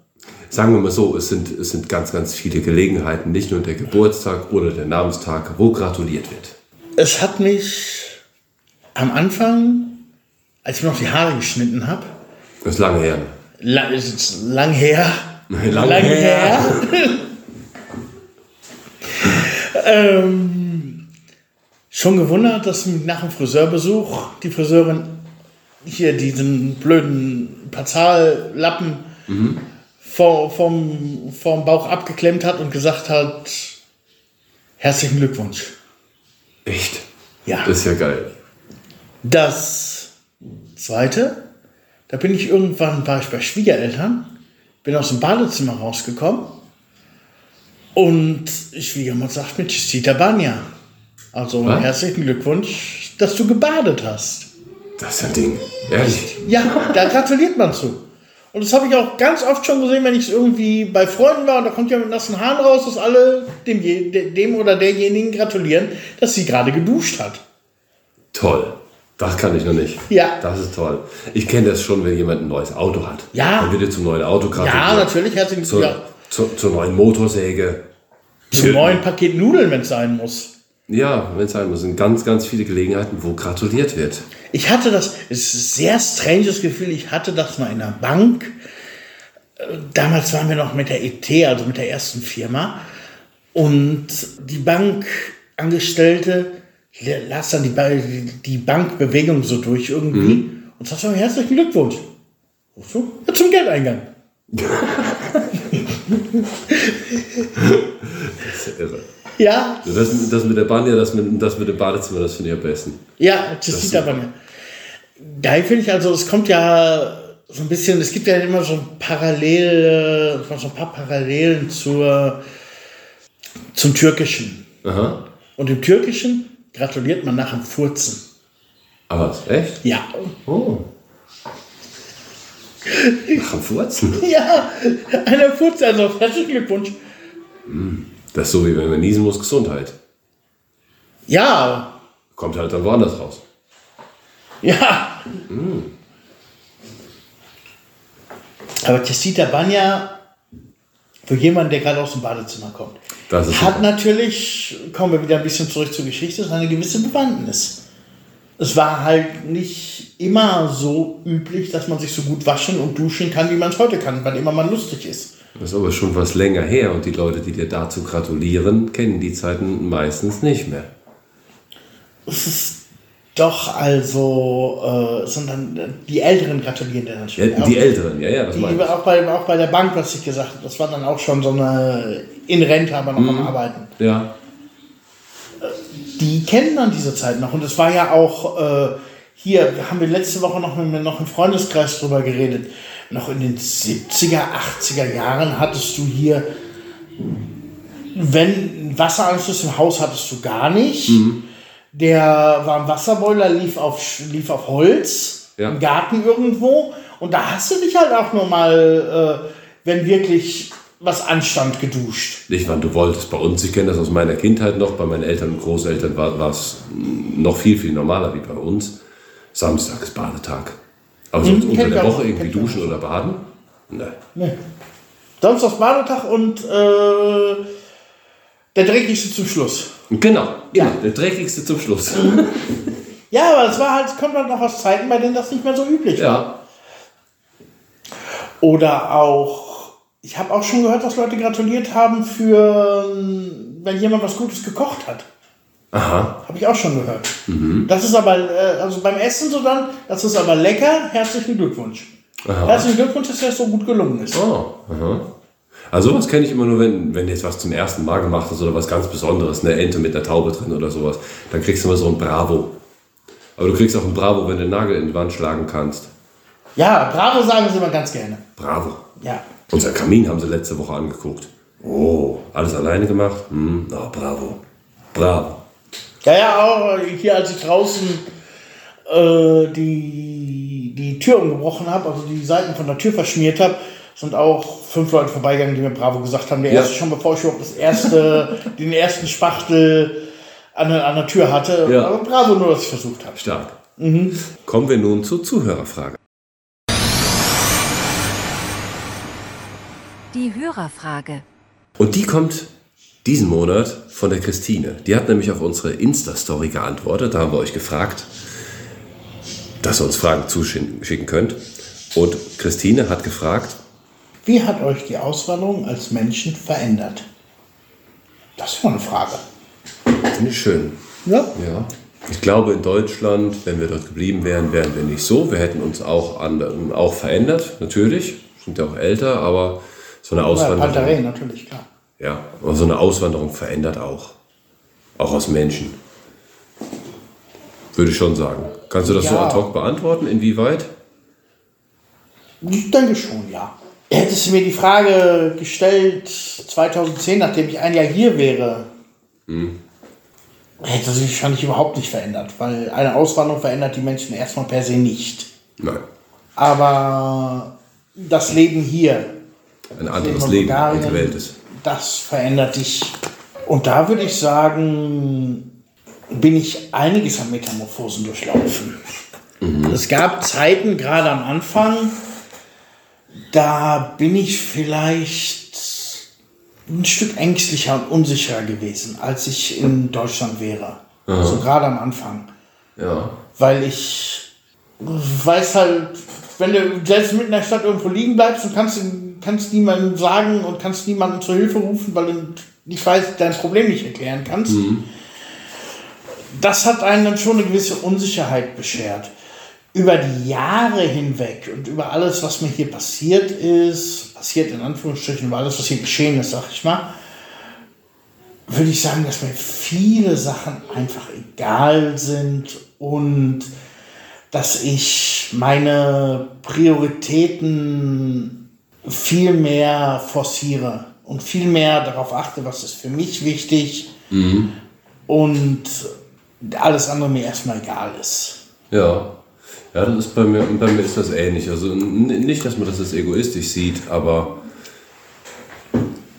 Sagen wir mal so, es sind, es sind ganz, ganz viele Gelegenheiten, nicht nur der Geburtstag oder der Namenstag, wo gratuliert wird. es hat mich am Anfang, als ich mir noch die Haare geschnitten habe, Das ist lange her. lang, ist lang her, Lang lang her. her, ähm, schon gewundert, dass nach dem Friseurbesuch die Friseurin hier diesen blöden Parzallappen vor, vom, vom Bauch abgeklemmt hat und gesagt hat, herzlichen Glückwunsch. Echt? Ja. Das ist ja geil. Das zweite, da bin ich irgendwann, war ich bei Schwiegereltern, bin aus dem Badezimmer rausgekommen und Schwiegermutter sagt mir Tschista Banja. Also Was? herzlichen Glückwunsch, dass du gebadet hast. Das ist ein Ding. Ehrlich. Ja, da gratuliert man zu. Und das habe ich auch ganz oft schon gesehen, wenn ich irgendwie bei Freunden war und da kommt ja mit nassen Haaren raus, dass alle dem, dem oder derjenigen gratulieren, dass sie gerade geduscht hat. Toll. Das kann ich noch nicht. Ja. Das ist toll. Ich kenne das schon, wenn jemand ein neues Auto hat. Ja. Dann wird er zum neuen Auto gratuliert. Ja, natürlich, herzlichen Zur, ja, zur, zur neuen Motorsäge. zum neuen Paket Nudeln, wenn es sein muss. Ja, wenn es sein muss. sind ganz, ganz viele Gelegenheiten, wo gratuliert wird. Ich hatte das, es ist ein sehr stranges Gefühl, ich hatte das mal in der Bank. Damals waren wir noch mit der ET, also mit der ersten Firma. Und die Bankangestellte las dann die, Ba- die Bankbewegung so durch irgendwie und sagte so, herzlichen Glückwunsch. So, ja, zum Geldeingang. Das ist ja irre. Ja, Das, das mit der Banja, das mit, das mit dem Badezimmer, das finde ich am besten. ja, das sieht aber nicht. Geil finde ich also, es kommt ja so ein bisschen, es gibt ja immer so ein Parallel, so ein paar Parallelen zur, zum Türkischen. Aha. Und im Türkischen gratuliert man nach dem Furzen. Aber was, echt? Ja. Oh. Ach, am Furzen. Ja, einer Furzen, also herzlichen Glückwunsch. Das ist so wie wenn man niesen muss, Gesundheit. Ja, Kommt halt dann woanders raus. ja. Aber Tessita Banya, für jemanden, der gerade aus dem Badezimmer kommt, Das ist hat super. natürlich, kommen wir wieder ein bisschen zurück zur Geschichte, eine gewisse Bewandtnis. Es war halt nicht immer so üblich, dass man sich so gut waschen und duschen kann, wie man es heute kann, weil immer man lustig ist. Das ist aber schon was länger her und die Leute, die dir dazu gratulieren, kennen die Zeiten meistens nicht mehr. Es ist doch also, äh, sondern die Älteren gratulieren dir schon. Ja, die Älteren, ja, ja, das meine Die, ich. auch, bei, auch bei der Bank, was ich gesagt habe, das war dann auch schon so eine in Rente, aber noch Mhm. am Arbeiten. Ja, Die kennen dann diese Zeit noch. Und es war ja auch äh, hier, haben wir letzte Woche noch, mit, noch im Freundeskreis drüber geredet. Noch in den 70er, 80er Jahren hattest du hier, wenn Wasseranschluss im Haus hattest du gar nicht. Mhm. Der Warmwasserboiler lief auf, lief auf Holz Ja. im Garten irgendwo. Und da hast du dich halt auch nur mal, äh, wenn wirklich was anstand, geduscht. nicht wann du wolltest. Bei uns, ich kenne das aus meiner Kindheit noch, bei meinen Eltern und Großeltern war war es noch viel, viel normaler wie bei uns. Samstag ist Badetag. Aber sonst Mhm, unter der Woche irgendwie duschen oder baden? Nein. Sonst auf Badetag und äh, der dreckigste zum Schluss. Genau, Ja. genau, der dreckigste zum Schluss. Ja, aber es war halt, es kommt halt noch aus Zeiten, bei denen das nicht mehr so üblich war. ja, Oder auch, ich habe auch schon gehört, dass Leute gratuliert haben für, ähm, wenn jemand was Gutes gekocht hat. Aha. Habe ich auch schon gehört. Mhm. Das ist aber, äh, also beim Essen so dann, das ist aber lecker, herzlichen Glückwunsch. Aha. Herzlichen Glückwunsch, dass das so gut gelungen ist. Oh, aha. Also sowas kenne ich immer nur, wenn, wenn jetzt was zum ersten Mal gemacht hast oder was ganz Besonderes, eine Ente mit einer Taube drin oder sowas, dann kriegst du immer so ein Bravo. Aber du kriegst auch ein Bravo, wenn du den Nagel in die Wand schlagen kannst. Ja, bravo sagen sie immer ganz gerne. Bravo. Ja. Unser Kamin haben sie letzte Woche angeguckt. Oh, alles alleine gemacht? Hm, oh, bravo. Bravo. Ja, ja, auch hier, als ich draußen äh, die, die Tür umgebrochen habe, also die Seiten von der Tür verschmiert habe, sind auch fünf Leute vorbeigegangen, die mir Bravo gesagt haben. Der Ja. erste schon, bevor ich überhaupt das erste, den ersten Spachtel an, der- an der Tür hatte. Ja. Aber Bravo nur, dass ich versucht habe. Stark. Kommen wir nun zur Zuhörerfrage. Die Hörerfrage. Und die kommt diesen Monat von der Christine. Die hat nämlich auf unsere Insta-Story geantwortet. Da haben wir euch gefragt, dass ihr uns Fragen zuschicken könnt. Und Christine hat gefragt, Wie hat euch die Auswanderung als Menschen verändert? Das ist mal eine Frage. finde ich schön. Ja? Ja. Ich glaube, in Deutschland, wenn wir dort geblieben wären, wären wir nicht so. Wir hätten uns auch, an, auch verändert, natürlich. Sind ja auch älter, aber so eine Auswanderung. Panterei, natürlich, klar. Ja, aber so eine Auswanderung verändert auch. Auch aus Menschen. Würde ich schon sagen. Kannst du das so Ja. ad hoc beantworten? Inwieweit? Ich denke schon, ja. Hättest du mir die Frage gestellt 2010, nachdem ich ein Jahr hier wäre, hätte sich wahrscheinlich überhaupt nicht verändert, weil eine Auswanderung verändert die Menschen erstmal per se nicht. Nein. Aber das Leben hier, Ein anderes in Leben, Bulgarien, eine Welt ist. Das verändert dich. Und da würde ich sagen, bin ich einiges an Metamorphosen durchlaufen. Es gab Zeiten, gerade am Anfang, da bin ich vielleicht ein Stück ängstlicher und unsicherer gewesen, als ich in Deutschland wäre. So gerade am Anfang. Ja. Weil ich weiß halt, wenn du selbst mitten in der Stadt irgendwo liegen bleibst und kannst, kannst niemandem sagen und kannst niemanden zur Hilfe rufen, weil du nicht weißt, dein Problem nicht erklären kannst, das hat einen dann schon eine gewisse Unsicherheit beschert. Über die Jahre hinweg und über alles, was mir hier passiert ist, passiert in Anführungsstrichen, über alles, was hier geschehen ist, sag ich mal, würde ich sagen, dass mir viele Sachen einfach egal sind und dass ich meine Prioritäten viel mehr forciere und viel mehr darauf achte, was ist für mich wichtig und alles andere mir erstmal egal ist. Ja. Ja, das ist bei mir, bei mir ist das ähnlich. Also nicht, dass man das als egoistisch sieht, aber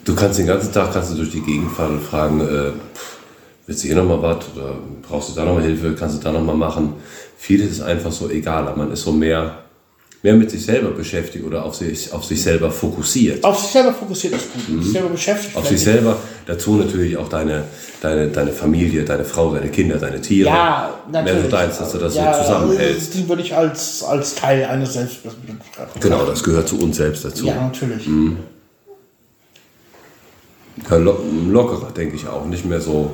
du kannst den ganzen Tag kannst du durch die Gegend fahren und fragen, äh, willst du hier nochmal was oder brauchst du da nochmal Hilfe, kannst du da nochmal machen. Vieles ist einfach so egal, man ist so mehr, mehr mit sich selber beschäftigt oder auf sich, auf sich selber fokussiert. Auf sich selber fokussiert ist gut, sich selber beschäftigt. Mhm. Auf sich selber, dazu natürlich auch deine, deine, deine Familie, deine Frau, deine Kinder, deine Tiere. Ja, natürlich. Mehr so deins, dass du das ja, so zusammenhältst. Die würde ich als, als Teil eines Selbstbildes betrachten. Genau, das gehört zu uns selbst dazu. Ja, natürlich. Ja, lo lockerer, denke ich auch. Nicht mehr so.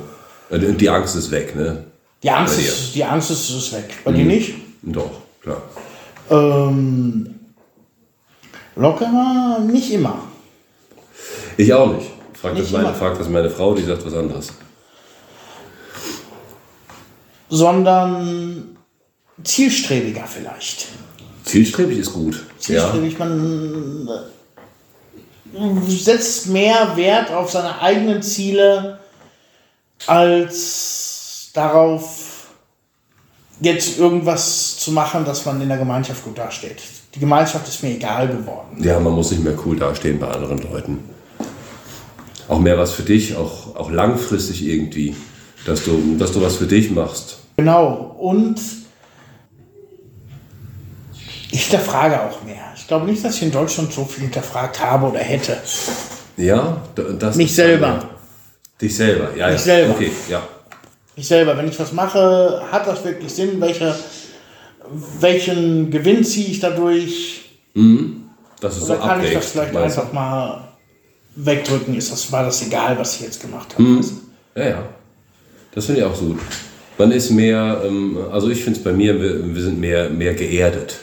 äh, Die Angst ist weg, ne? Die Angst, ist, die Angst ist, ist weg. Bei dir nicht? Doch, klar. Ähm, lockerer, nicht immer. Ich auch nicht. Frag das, Nicht meine, immer. frag das meine Frau, die sagt was anderes. Sondern zielstrebiger vielleicht. Zielstrebig ist gut. Ja. Zielstrebig, man äh, setzt mehr Wert auf seine eigenen Ziele als darauf, jetzt irgendwas zu machen, dass man in der Gemeinschaft gut dasteht. Die Gemeinschaft ist mir egal geworden. ja, man muss nicht mehr cool dastehen bei anderen Leuten. Auch mehr was für dich, auch, auch langfristig irgendwie. Dass du, dass du was für dich machst. Genau. Und ich hinterfrage auch mehr. Ich glaube nicht, dass ich in Deutschland so viel hinterfragt habe oder hätte. Ja, das Mich selber. Dich selber, ja. Mich ja. selber. Okay, ja. Ich selber, wenn ich was mache, hat das wirklich Sinn? Welche, welchen Gewinn ziehe ich dadurch? Das ist Oder so kann ich das vielleicht du? einfach mal wegdrücken? Ist das, war das egal, was ich jetzt gemacht habe? Ja, ja. Das finde ich auch so gut. Man ist mehr, ähm, also ich finde es bei mir, wir, wir sind mehr, mehr geerdet.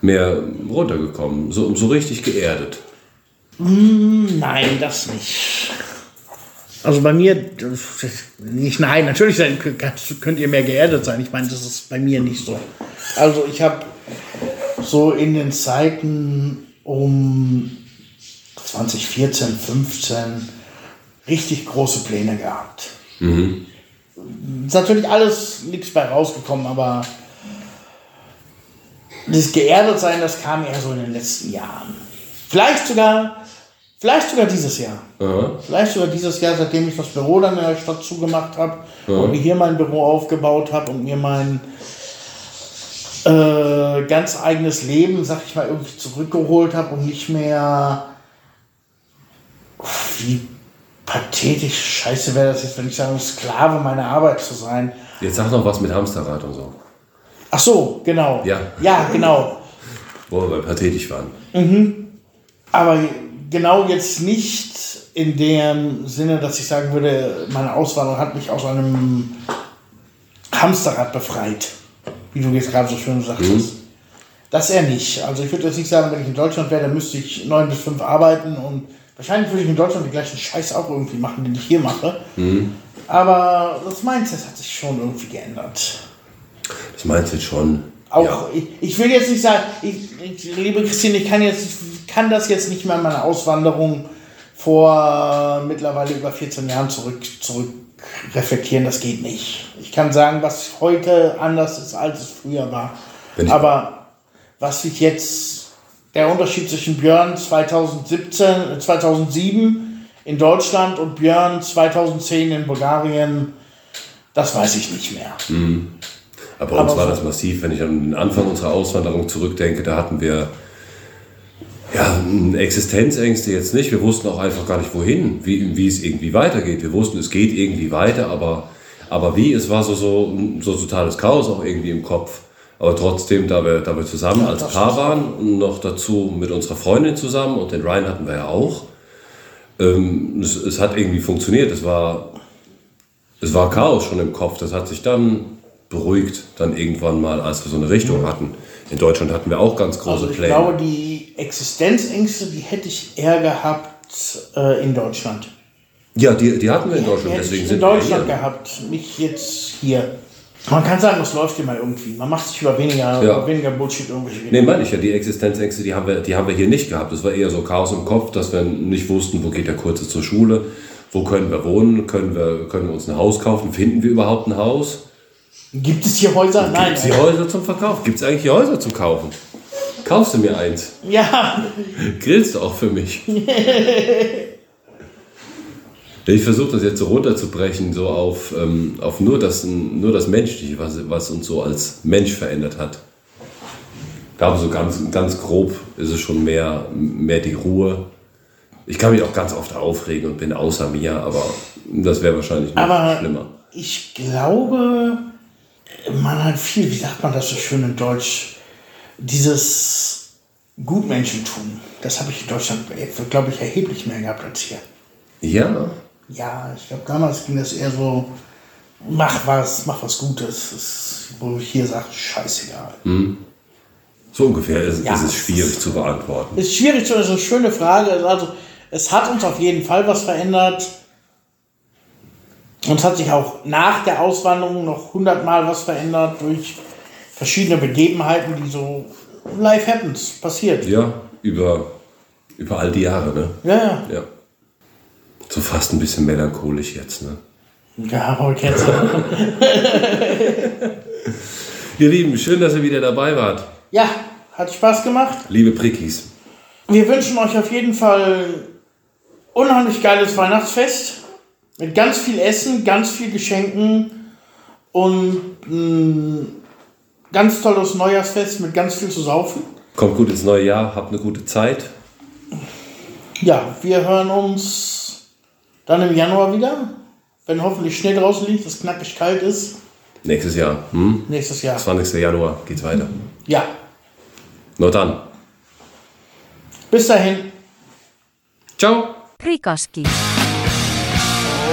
Mehr runtergekommen. So, so richtig geerdet. Nein, das nicht. Also bei mir, nicht nein, natürlich könnt ihr mehr geerdet sein. Ich meine, das ist bei mir nicht so. Also ich habe so in den Zeiten um 2014, 15 richtig große Pläne gehabt. Ist natürlich alles nichts bei rausgekommen, aber das geerdet sein, das kam eher so in den letzten Jahren. Vielleicht sogar, vielleicht sogar dieses Jahr. Aha. Vielleicht sogar dieses Jahr, seitdem ich das Büro dann in der Stadt zugemacht habe und mir hier mein Büro aufgebaut habe und mir mein äh, ganz eigenes Leben, sag ich mal, irgendwie zurückgeholt habe und nicht mehr wie pathetisch scheiße wäre das jetzt, wenn ich sage, Sklave meiner Arbeit zu sein. Jetzt sag noch was mit Hamsterrad und so. Ach so, genau. Ja. Ja, genau. Wo wir bei pathetisch waren. Aber genau jetzt nicht in dem Sinne, dass ich sagen würde, meine Auswanderung hat mich aus einem Hamsterrad befreit. Wie du jetzt gerade so schön sagtest. Das eher nicht. Also ich würde jetzt nicht sagen, wenn ich in Deutschland wäre, dann müsste ich neun bis fünf arbeiten und wahrscheinlich würde ich in Deutschland den gleichen Scheiß auch irgendwie machen, den ich hier mache. Aber das Mindset hat sich schon irgendwie geändert. Das meinst du jetzt schon. Auch Ja. ich, ich will jetzt nicht sagen, ich, ich, liebe Christine, ich kann, jetzt, kann das jetzt nicht mehr meine Auswanderung vor äh, mittlerweile über 14 Jahren zurück, zurück reflektieren. Das geht nicht. Ich kann sagen, was heute anders ist, als es früher war. Aber was sich jetzt, der Unterschied zwischen Björn 2017, äh, 2007 in Deutschland und Björn 2010 in Bulgarien, das weiß ich nicht mehr. Aber bei uns Aber war das massiv, wenn ich an den Anfang unserer Auswanderung zurückdenke, da hatten wir ja, Existenzängste jetzt nicht. Wir wussten auch einfach gar nicht, wohin, wie, wie es irgendwie weitergeht. Wir wussten, es geht irgendwie weiter, aber, aber wie, es war so, so, so totales Chaos auch irgendwie im Kopf. Aber trotzdem, da wir, da wir zusammen als das Paar waren und noch dazu mit unserer Freundin zusammen und den Ryan hatten wir ja auch, ähm, es, es hat irgendwie funktioniert. Es war, Es war Chaos schon im Kopf. Das hat sich dann beruhigt, dann irgendwann mal, als wir so eine Richtung hatten. In Deutschland hatten wir auch ganz große Also ich Pläne. glaube, die Existenzängste, die hätte ich eher gehabt äh, in Deutschland. ja, die, die hatten wir in Die Deutschland. hätte Deswegen ich in Deutschland gehabt, nicht jetzt hier. Man kann sagen, das läuft immer irgendwie. Man macht sich über weniger, Ja. über weniger Bullshit irgendwie. Nee, meine ich ja, die Existenzängste, die haben, wir, die haben wir hier nicht gehabt. Das war eher so Chaos im Kopf, dass wir nicht wussten, wo geht der Kurze zur Schule, wo können wir wohnen, können wir, können wir uns ein Haus kaufen, finden wir überhaupt ein Haus? Gibt es hier Häuser? Nein. Gibt es hier Häuser zum Verkauf? Gibt es eigentlich hier Häuser zum Kaufen? Kaufst du mir eins? Ja, Grillst du auch für mich? Ich versuche das jetzt so runterzubrechen, so auf, ähm, auf nur, das, nur das Menschliche, was, was uns so als Mensch verändert hat. Ich glaube, so ganz, ganz grob ist es schon mehr, mehr die Ruhe. Ich kann mich auch ganz oft aufregen und bin außer mir, aber das wäre wahrscheinlich noch aber schlimmer. ich glaube, man hat viel, wie sagt man das so schön in Deutsch, dieses Gutmenschentum. Das habe ich in Deutschland, glaube ich, erheblich mehr gehabt als hier. Ja, Ja, ich glaube, damals ging das eher so, mach was, mach was Gutes. Das ist, wo ich hier sage, scheißegal. so ungefähr ist, Ja, ist es schwierig zu beantworten. Ist schwierig, so ist eine schöne Frage. Also, es hat uns auf jeden Fall was verändert. Und es hat sich auch nach der Auswanderung noch hundertmal was verändert durch verschiedene Begebenheiten, die so life happens, passiert. Ja, über, über all die Jahre, ne? Ja, ja. Ja. So fast ein bisschen melancholisch jetzt, ne? Ja, aber kennst du. Ihr Lieben, schön, dass ihr wieder dabei wart. Ja, hat Spaß gemacht. Liebe Prickis. Wir wünschen euch auf jeden Fall unheimlich geiles Weihnachtsfest. Mit ganz viel Essen, ganz viel Geschenken und ein ganz tolles Neujahrsfest mit ganz viel zu saufen. Kommt gut ins neue Jahr, habt eine gute Zeit. Ja, wir hören uns dann im Januar wieder, wenn hoffentlich Schnee draußen liegt, es knackig kalt ist. Nächstes Jahr, hm? Nächstes Jahr. 20. Januar geht's weiter. Ja, Nur dann. bis dahin. Ciao. Prikoski.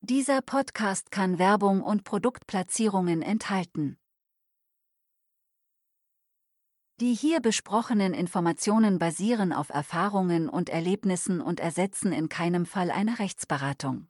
Dieser Podcast kann Werbung und Produktplatzierungen enthalten. Die hier besprochenen Informationen basieren auf Erfahrungen und Erlebnissen und ersetzen in keinem Fall eine Rechtsberatung.